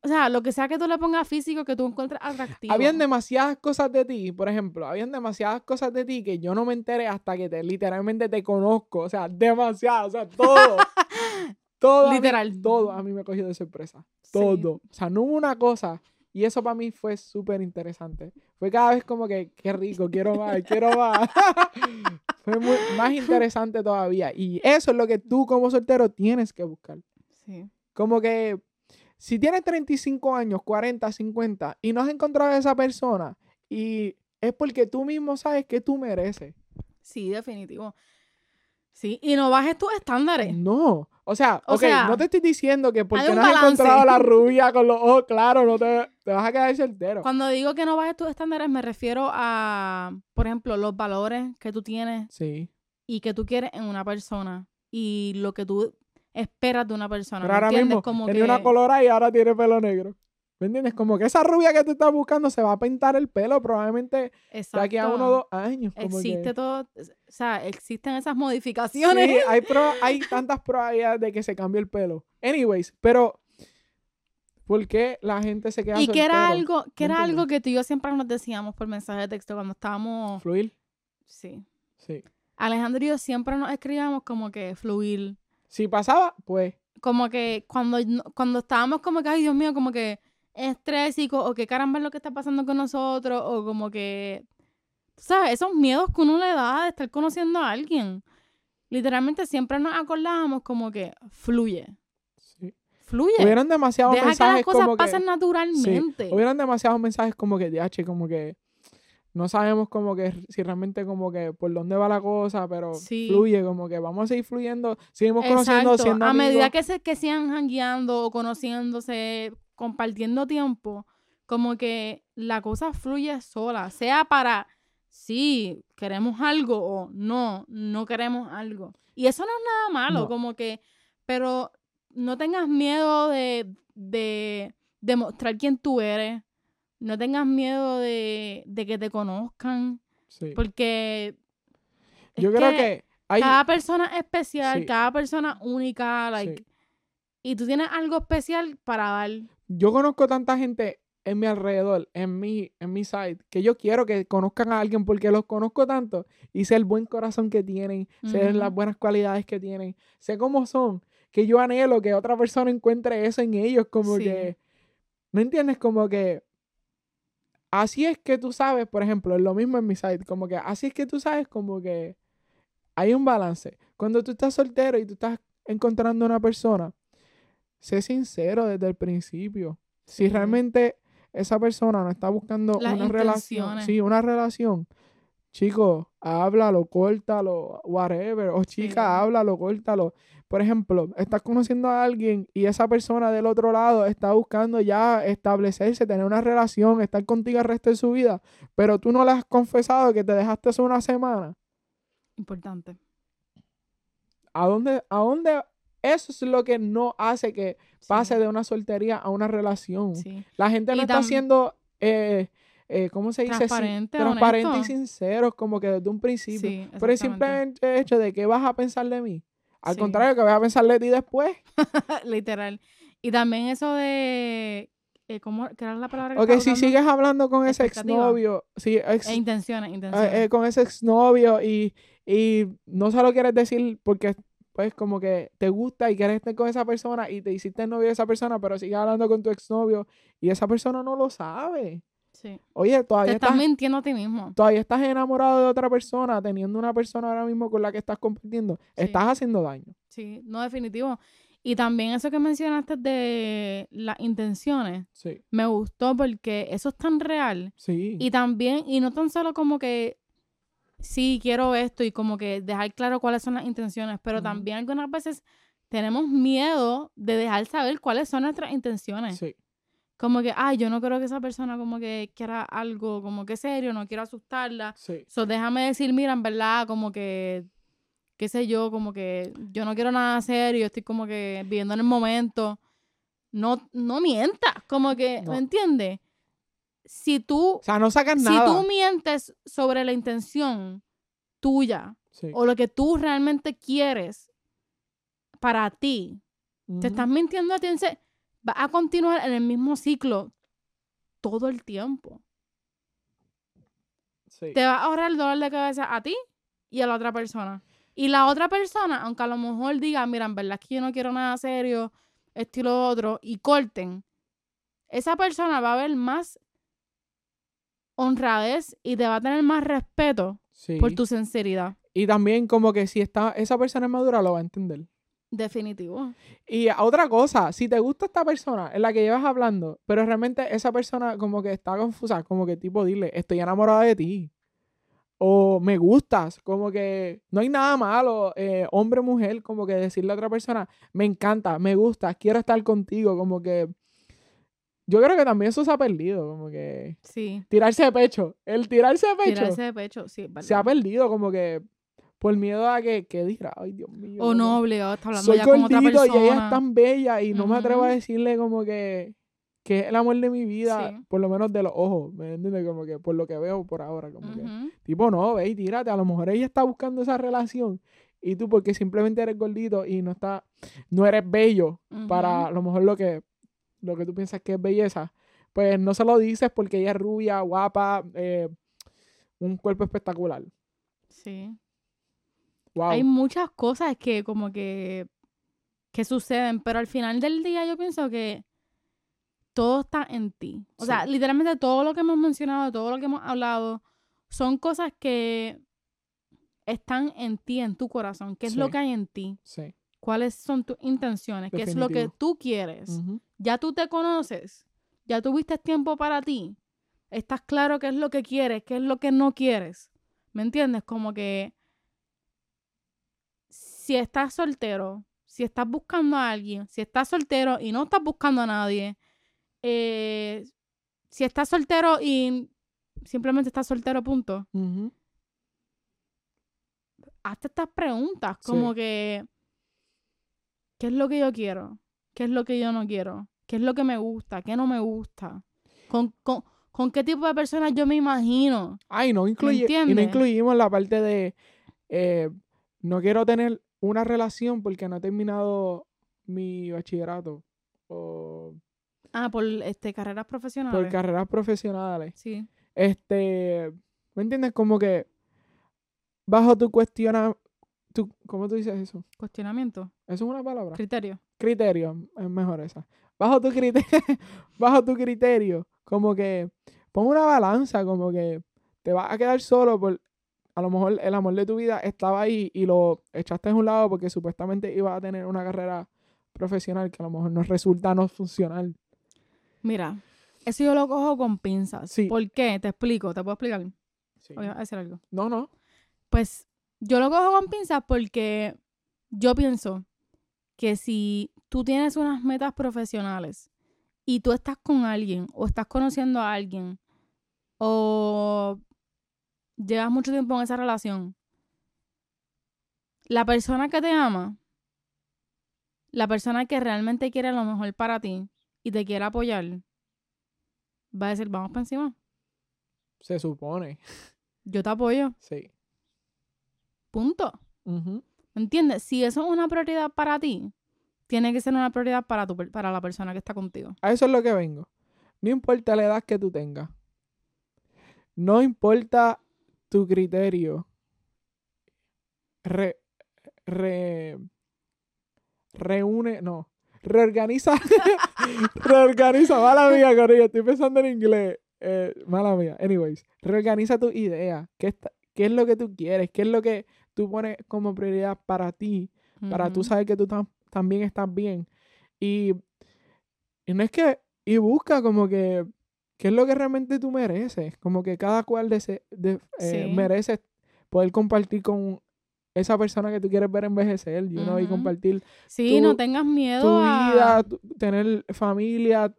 O sea, lo que sea que tú le pongas físico que tú encuentres atractivo. Habían demasiadas cosas de ti, por ejemplo, habían demasiadas cosas de ti que yo no me enteré hasta que te, literalmente te conozco. O sea, demasiadas, o sea, todo. [laughs] todo. a mí- Literal. todo a mí me cogió de sorpresa. Sí. Todo. O sea, no hubo una cosa. Y eso para mí fue súper interesante. Fue cada vez como que, qué rico, quiero más, quiero más. [laughs] fue muy- más [laughs] interesante todavía. Y eso es lo que tú como soltero tienes que buscar. Sí. Como que si tienes 35 años, 40, 50 y no has encontrado a esa persona y es porque tú mismo sabes que tú mereces. Sí, definitivo. Sí, y no bajes tus estándares. No. O sea, O ok, sea, no te estoy diciendo que porque no has balance. encontrado a la rubia con los ojos claros, no te, te vas a quedar soltero. Cuando digo que no bajes tus estándares, me refiero a, por ejemplo, los valores que tú tienes Sí. y que tú quieres en una persona y lo que tú esperas de una persona. Pero ¿me ahora entiendes? mismo Como tenía que... una colora y ahora tiene pelo negro. ¿Me entiendes? Como que esa rubia que tú estás buscando se va a pintar el pelo probablemente de aquí a Exacto. uno o dos años. Como Existe que... todo, o sea, existen esas modificaciones. Sí, [laughs] hay, pro- hay tantas probabilidades de que se cambie el pelo. Anyways, pero ¿Por qué la gente se queda Y que era algo, que ¿Me era algo que tú y yo siempre nos decíamos por mensaje de texto cuando estábamos. Fluir, Sí. sí. Alejandro y yo siempre nos escribíamos como que fluir. Si pasaba, pues, Como que cuando, cuando estábamos como que, ay Dios mío, como que estrésico, o que caramba es lo que está pasando con nosotros, o como que, tú ¿sabes? Esos miedos que uno le da de estar conociendo a alguien. Literalmente siempre nos acordábamos como que fluye, sí. fluye. Hubieron demasiados Deja que mensajes las cosas como que... pasen naturalmente. Hubieron demasiados mensajes como que, DH, como que no sabemos como que si realmente como que por dónde va la cosa, pero Sí. fluye, como que vamos a seguir fluyendo, seguimos conociendo, Exacto. siendo A medida que se que sigan jangueando o conociéndose, compartiendo tiempo, como que la cosa fluye sola, sea para sí, queremos algo o no, no queremos algo. Y eso no es nada malo, No. como que, pero no tengas miedo de, de demostrar quién tú eres, no tengas miedo de, de que te conozcan, Sí. porque Yo creo que hay... cada persona es especial, Sí. cada persona única, like, sí. y tú tienes algo especial para dar. Yo conozco tanta gente en mi alrededor, en mi, en mi site, que yo quiero que conozcan a alguien porque los conozco tanto y sé el buen corazón que tienen, sé las buenas cualidades que tienen, sé cómo son, que yo anhelo que otra persona encuentre eso en ellos, como Sí. que, ¿me entiendes? Como que así es que tú sabes, por ejemplo, es lo mismo en mi site, como que así es que tú sabes como que hay un balance. Cuando tú estás soltero y tú estás encontrando una persona, sé sincero desde el principio. Si realmente esa persona no está buscando Las una relación, sí, una relación, chico, háblalo, córtalo, whatever, o chica, Sí. háblalo, córtalo. Por ejemplo, estás conociendo a alguien y esa persona del otro lado está buscando ya establecerse, tener una relación, estar contigo el resto de su vida, pero tú no le has confesado que te dejaste hace una semana. Importante. ¿A dónde, a dónde? Eso es lo que no hace que Sí. pase de una soltería a una relación. Sí. La gente no Y está siendo, eh, eh, ¿cómo se dice? Transparente, transparente y sinceros, como que desde un principio. Sí, Por el hecho de que vas a pensar de mí. Al contrario, que vas a pensar de ti después. [laughs] Literal. Y también eso de. eh, ¿Cómo? ¿Qué era la palabra que Ok, si sigues hablando con ese exnovio, sí, ex- E intenciones, intenciones. eh, eh, con ese exnovio y, y no se lo quieres decir porque pues como que te gusta y quieres estar con esa persona y te hiciste novio de esa persona, pero sigues hablando con tu exnovio y esa persona no lo sabe. sí. Oye, Te todavía estás estás, mintiendo a ti mismo. todavía estás enamorado de otra persona, teniendo una persona ahora mismo con la que estás compartiendo. Sí. Estás haciendo daño. Sí, no definitivo. Y también eso que mencionaste de las intenciones, Sí, me gustó porque eso es tan real. sí. Y también, y no tan solo como que sí, quiero esto y como que dejar claro cuáles son las intenciones, pero también algunas veces tenemos miedo de dejar saber cuáles son nuestras intenciones. sí. Como que, ay, yo no creo que esa persona como que quiera algo como que serio, no quiero asustarla. Sí. So, déjame decir, mira, en verdad, como que, qué sé yo, como que yo no quiero nada serio, estoy como que viviendo en el momento. No, no mientas, como que, No. ¿me entiendes? Si tú, O sea, no sacas si nada. tú mientes sobre la intención tuya Sí. o lo que tú realmente quieres para ti, te estás mintiendo a ti, vas a continuar en el mismo ciclo todo el tiempo. Sí. te va a ahorrar el dolor de cabeza a ti y a la otra persona. Y la otra persona, aunque a lo mejor diga, mira, en verdad es que yo no quiero nada serio, esto y lo otro, y corten, esa persona va a ver más honradez y te va a tener más respeto Sí. por tu sinceridad. Y también como que si está, esa persona es madura, lo va a entender. Definitivo. Y otra cosa, si te gusta esta persona en la que llevas hablando, pero realmente esa persona como que está confusa, como que tipo dile, estoy enamorada de ti. O me gustas, como que no hay nada malo, eh, hombre o mujer, como que decirle a otra persona, me encanta, me gusta, quiero estar contigo, como que yo creo que también eso se ha perdido, como que Sí. tirarse de pecho, el tirarse de pecho Tirarse de pecho, sí, se ha perdido, como que por miedo a que, que dirá, ay Dios mío. O no obligado, está hablando soy ya con otra gordito persona. y ella es tan bella y no me atrevo a decirle como que, que es el amor de mi vida, Sí. por lo menos de los ojos, ¿me entiendes? Como que por lo que veo por ahora, como que, tipo, no, ve y tírate, a lo mejor ella está buscando esa relación y tú porque simplemente eres gordito y no está, no eres bello para a lo mejor lo que lo que tú piensas que es belleza, pues no se lo dices porque ella es rubia, guapa, eh, un cuerpo espectacular. Sí. Wow. Hay muchas cosas que como que, que suceden, pero al final del día yo pienso que todo está en ti. O sea, literalmente todo lo que hemos mencionado, todo lo que hemos hablado, son cosas que están en ti, en tu corazón. ¿Qué es lo que hay en ti? Sí. ¿Cuáles son tus intenciones? ¿Qué es lo que tú quieres? Ya tú te conoces, ya tuviste tiempo para ti, estás claro qué es lo que quieres, qué es lo que no quieres. ¿Me entiendes? Como que si estás soltero, si estás buscando a alguien, si estás soltero y no estás buscando a nadie, eh, si estás soltero y simplemente estás soltero, punto. Ujú. Hazte estas preguntas, como Sí. que, ¿qué es lo que yo quiero? ¿Qué es lo que yo no quiero? ¿Qué es lo que me gusta? ¿Qué no me gusta? ¿Con, con, con qué tipo de personas yo me imagino? Ay, no incluye, y no incluimos la parte de eh, no quiero tener una relación porque no he terminado mi bachillerato o Ah, por este, carreras profesionales. por carreras profesionales. Sí. Este, ¿me entiendes? Como que bajo tu cuestiona, tu, ¿cómo tú dices eso? Cuestionamiento. ¿Eso es una palabra? Criterio. criterio, es mejor esa. Bajo tu criterio, [laughs] bajo tu criterio, como que pon una balanza, como que te vas a quedar solo por a lo mejor el amor de tu vida estaba ahí y lo echaste en un lado porque supuestamente ibas a tener una carrera profesional que a lo mejor no resulta no funcional. Mira, eso yo lo cojo con pinzas. Sí. ¿Por qué? Te explico. ¿Te puedo explicar? Sí. ¿O a decir algo? No, no. Pues yo lo cojo con pinzas porque yo pienso que si tú tienes unas metas profesionales y tú estás con alguien o estás conociendo a alguien o llevas mucho tiempo en esa relación, la persona que te ama, la persona que realmente quiere lo mejor para ti y te quiere apoyar, va a decir, vamos para encima, Se supone. yo te apoyo, Sí. Punto. ¿Me entiendes? Si eso es una prioridad para ti, tiene que ser una prioridad para, tu, para la persona que está contigo. A eso es lo que vengo. No importa la edad que tú tengas. No importa tu criterio. Re, re- reúne, no. Reorganiza. [laughs] reorganiza. Mala mía, Corillo. Estoy pensando en inglés. Eh, mala mía. Anyways. Reorganiza tu idea. ¿Qué, está- ¿Qué es lo que tú quieres? ¿Qué es lo que tú pones como prioridad para ti? para tú saber que tú tam- también estás bien. Y, y no es que, y busca como que, qué es lo que realmente tú mereces. Como que cada cual dese- de- eh, Sí. merece poder compartir con esa persona que tú quieres ver envejecer, you know, y compartir Sí, tu- no tengas miedo tu a... vida, tu- tener familia,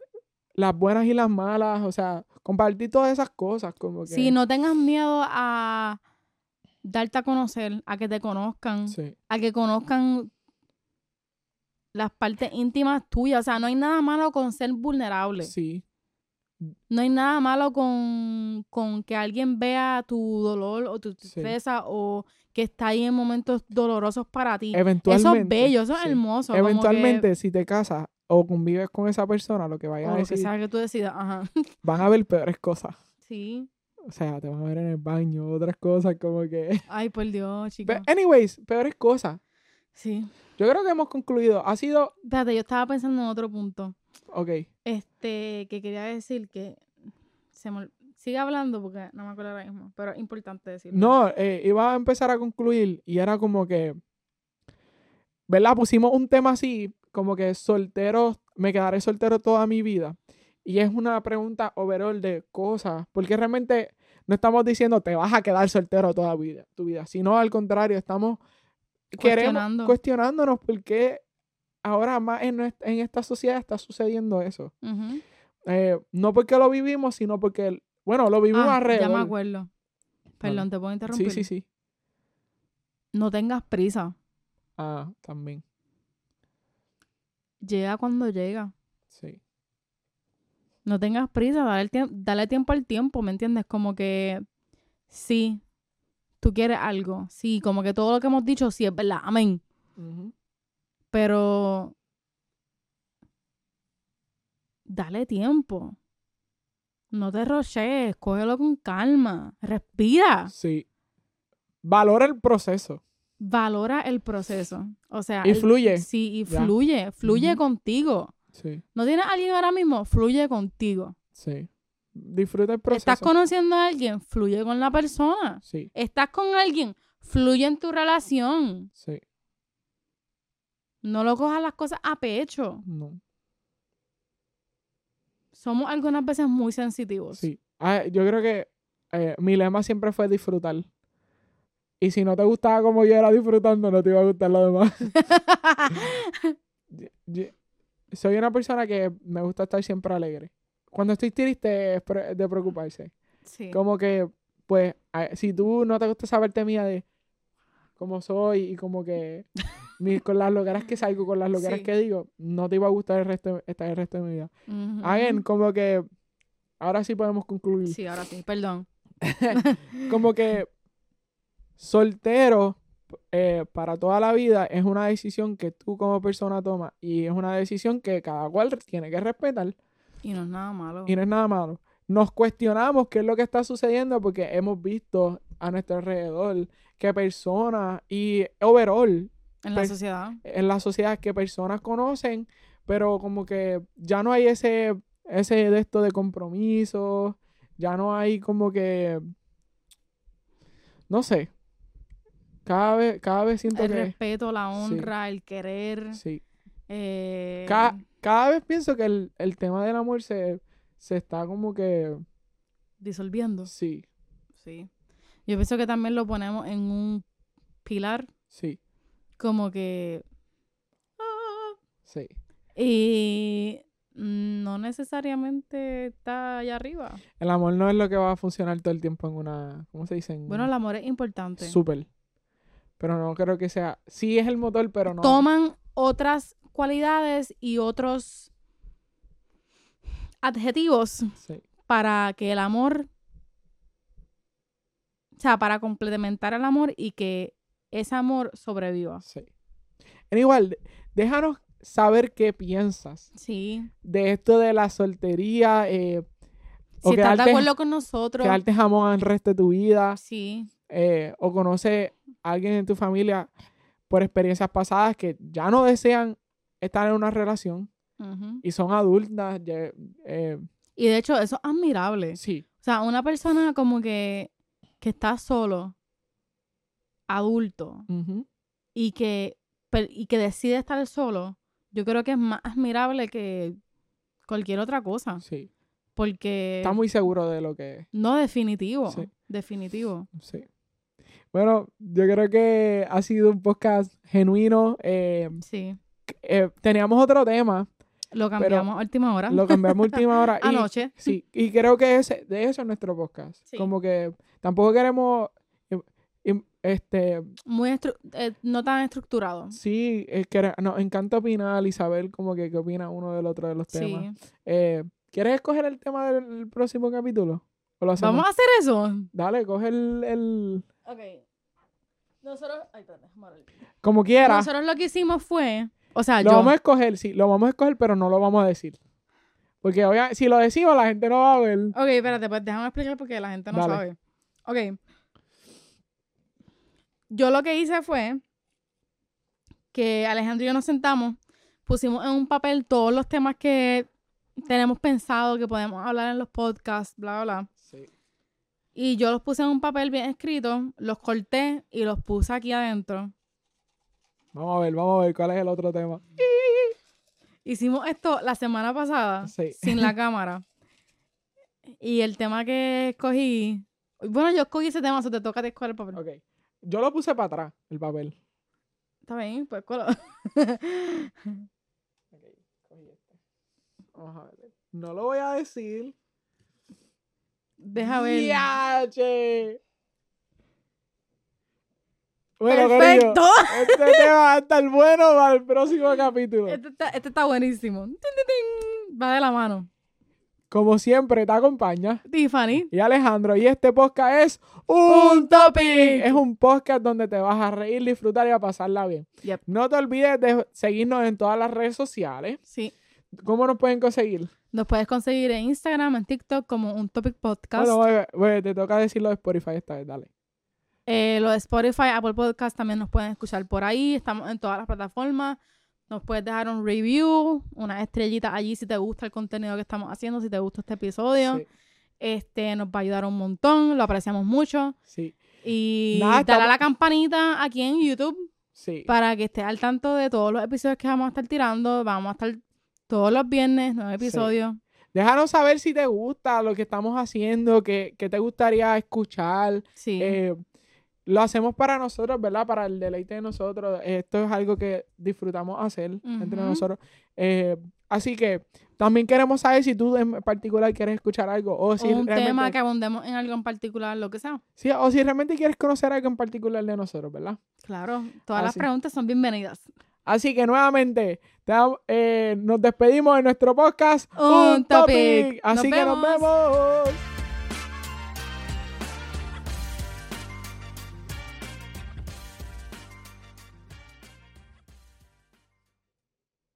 las buenas y las malas, o sea, compartir todas esas cosas, como que... Sí, no tengas miedo a darte a conocer, a que te conozcan, Sí, a que conozcan las partes íntimas tuyas. O sea, no hay nada malo con ser vulnerable. sí, No hay nada malo con, con que alguien vea tu dolor o tu tristeza o que está ahí en momentos dolorosos para ti. eventualmente. Eso es bello, eso es sí. hermoso. que- Eventualmente, si te casas o convives con esa persona, lo que vayan o a lo que decir, sea que tú decidas. Ajá. [laughs] van a ver peores cosas. Sí. O sea, te van a ver en el baño, otras cosas como que... [laughs] Ay, por Dios, chicos. But anyways, peores cosas. Sí. Yo creo que hemos concluido. Ha sido... Espérate, yo estaba pensando en otro punto. Ok. Este, que quería decir que se me sigue hablando porque no me acuerdo ahora mismo, pero es importante decirlo. No, eh, iba a empezar a concluir y era como que... ¿Verdad? Pusimos un tema así, como que soltero, me quedaré soltero toda mi vida. Y es una pregunta overall de cosas, porque realmente no estamos diciendo te vas a quedar soltero toda vida, tu vida, sino al contrario, estamos queremos Cuestionando. cuestionándonos por qué ahora más en, en esta sociedad está sucediendo eso. Eh, no porque lo vivimos, sino porque, bueno, lo vivimos Ah, alrededor. ya me acuerdo. Perdón, ¿te puedo interrumpir? Sí, sí, sí. No tengas prisa. Ah, también. Llega cuando llega. Sí. No tengas prisa, dale, tiempo al tiempo, ¿me entiendes? Como que sí, tú quieres algo. Sí, como que todo lo que hemos dicho, sí es verdad. Amén. Pero dale tiempo. No te roches, cógelo con calma, respira, Sí. Valora el proceso. valora el proceso. O sea, Y el- fluye. Sí, y fluye, fluye contigo. Sí, ¿No tienes a alguien ahora mismo? Fluye contigo. sí. Disfruta el proceso. ¿Estás conociendo a alguien? Fluye con la persona. Sí, ¿Estás con alguien? Fluye en tu relación. sí. No lo cojas las cosas a pecho. No. Somos algunas veces muy sensitivos. Sí. Ah, yo creo que eh, mi lema siempre fue disfrutar. Y si no te gustaba como yo era disfrutando, no te iba a gustar lo demás. [laughs] [laughs] Yo- yo- soy una persona que me gusta estar siempre alegre. Cuando estoy triste es de preocuparse. sí. Como que, pues, si tú no te gusta saberte mía de cómo soy y como que [laughs] con las loqueras que salgo, con las loqueras Sí. que digo, no te iba a gustar el resto, estar el resto de mi vida. Ujú. Again, como que ahora sí podemos concluir. Sí, ahora sí, perdón. [laughs] Como que soltero eh, para toda la vida es una decisión que tú como persona tomas y es una decisión que cada cual tiene que respetar Y no es nada malo. y no es nada malo. Nos cuestionamos qué es lo que está sucediendo porque hemos visto a nuestro alrededor que personas y overall en la sociedad. en la sociedad que personas conocen, pero como que ya no hay ese, ese de esto de compromiso, ya no hay como que, no sé, cada vez, cada vez siento El que, respeto, la honra, el querer. sí, eh, Ca- cada vez pienso que el, el tema del amor se, se está como que, disolviendo. sí, Sí. Yo pienso que también lo ponemos en un pilar sí, como que... ah, sí. Y no necesariamente está allá arriba. El amor no es lo que va a funcionar todo el tiempo en una, ¿cómo se dice? En Bueno, el amor es importante. Súper. Pero no creo que sea. Sí es el motor, pero no. Toman otras cualidades y otros adjetivos Sí. para que el amor, o sea, para complementar el amor y que ese amor sobreviva. Sí. En igual, déjanos saber qué piensas Sí. de esto de la soltería. Eh, o Si estás de acuerdo con nosotros, quedarte jamón el resto de tu vida. sí. Eh, o conoce a alguien en tu familia por experiencias pasadas que ya no desean estar en una relación y son adultas. ya, eh, Y de hecho, eso es admirable. sí, O sea, una persona como que, que está solo, adulto, y que, y que decide estar solo, yo creo que es más admirable que cualquier otra cosa. sí. Porque Está muy seguro de lo que es. no definitivo. Sí. Definitivo. Sí. Bueno, yo creo que ha sido un podcast genuino. eh, Sí. eh, teníamos otro tema, Lo cambiamos a última hora. lo cambiamos a última hora. [laughs] y, Anoche. Sí, y creo que ese, de eso es nuestro podcast. Sí. Como que tampoco queremos, im- im- este, Muy estru- eh, no tan estructurado. sí, eh, quere- nos encanta opinar y saber como que qué opina uno del otro de los temas. Sí. Eh, ¿Quieres escoger el tema del próximo capítulo? ¿O lo hacemos? ¿Vamos a hacer eso? Dale, coge el, el- Ok. Nosotros... Ay, espérate, como quiera. Nosotros lo que hicimos fue... O sea, Lo yo... vamos a escoger, sí, lo vamos a escoger, pero no lo vamos a decir. Porque obvia- si lo decimos, la gente no va a ver. Ok, espérate, pues déjame explicar porque la gente no Dale. sabe. Ok. Yo lo que hice fue que Alejandro y yo nos sentamos, pusimos en un papel todos los temas que tenemos pensado que podemos hablar en los podcasts, bla, bla, bla. Y yo los puse en un papel bien escrito, los corté y los puse aquí adentro. Vamos a ver, vamos a ver cuál es el otro tema. Hicimos esto la semana pasada Sí. sin la cámara. Y el tema que escogí... Bueno, yo escogí ese tema, se te toca escoger el papel. Ok. Yo lo puse para atrás, el papel. Está bien, pues colo- [laughs] Ok, cogí este. Vamos a ver. No lo voy a decir. Deja ver. ¡Yache! Bueno, ¡Perfecto! este tema va a estar bueno para el próximo capítulo. Este está, este está buenísimo. Tin, tin, tin. Va de la mano. Como siempre, te acompaña. Tiffany. Y Alejandro, y este podcast es Un Topic. Es un podcast donde te vas a reír, disfrutar y a pasarla bien. Yep. No te olvides de seguirnos en todas las redes sociales. Sí. ¿Cómo nos pueden conseguir? Nos puedes conseguir en Instagram, en TikTok como un Topic Podcast. Bueno, bebé, te toca decirlo de Spotify esta vez, dale. Eh, lo de Spotify, Apple Podcast también nos pueden escuchar por ahí. Estamos en todas las plataformas. Nos puedes dejar un review, una estrellita allí si te gusta el contenido que estamos haciendo, si te gusta este episodio. Sí, Este nos va a ayudar un montón, lo apreciamos mucho. sí, Y Nada, dale a la campanita aquí en YouTube sí. para que estés al tanto de todos los episodios que vamos a estar tirando. Vamos a estar todos los viernes, nueve episodios. Déjanos saber si te gusta lo que estamos haciendo, que, que te gustaría escuchar. Sí. Eh, lo hacemos para nosotros, ¿verdad? Para el deleite de nosotros. Esto es algo que disfrutamos hacer entre nosotros. Eh, así que también queremos saber si tú en particular quieres escuchar algo o si o un realmente, tema que abundemos en algo en particular, lo que sea. sí, o si realmente quieres conocer algo en particular de nosotros, ¿verdad? Claro, todas las preguntas son bienvenidas. Así que nuevamente te eh, nos despedimos de nuestro podcast Un Topic. Así Nos que nos vemos.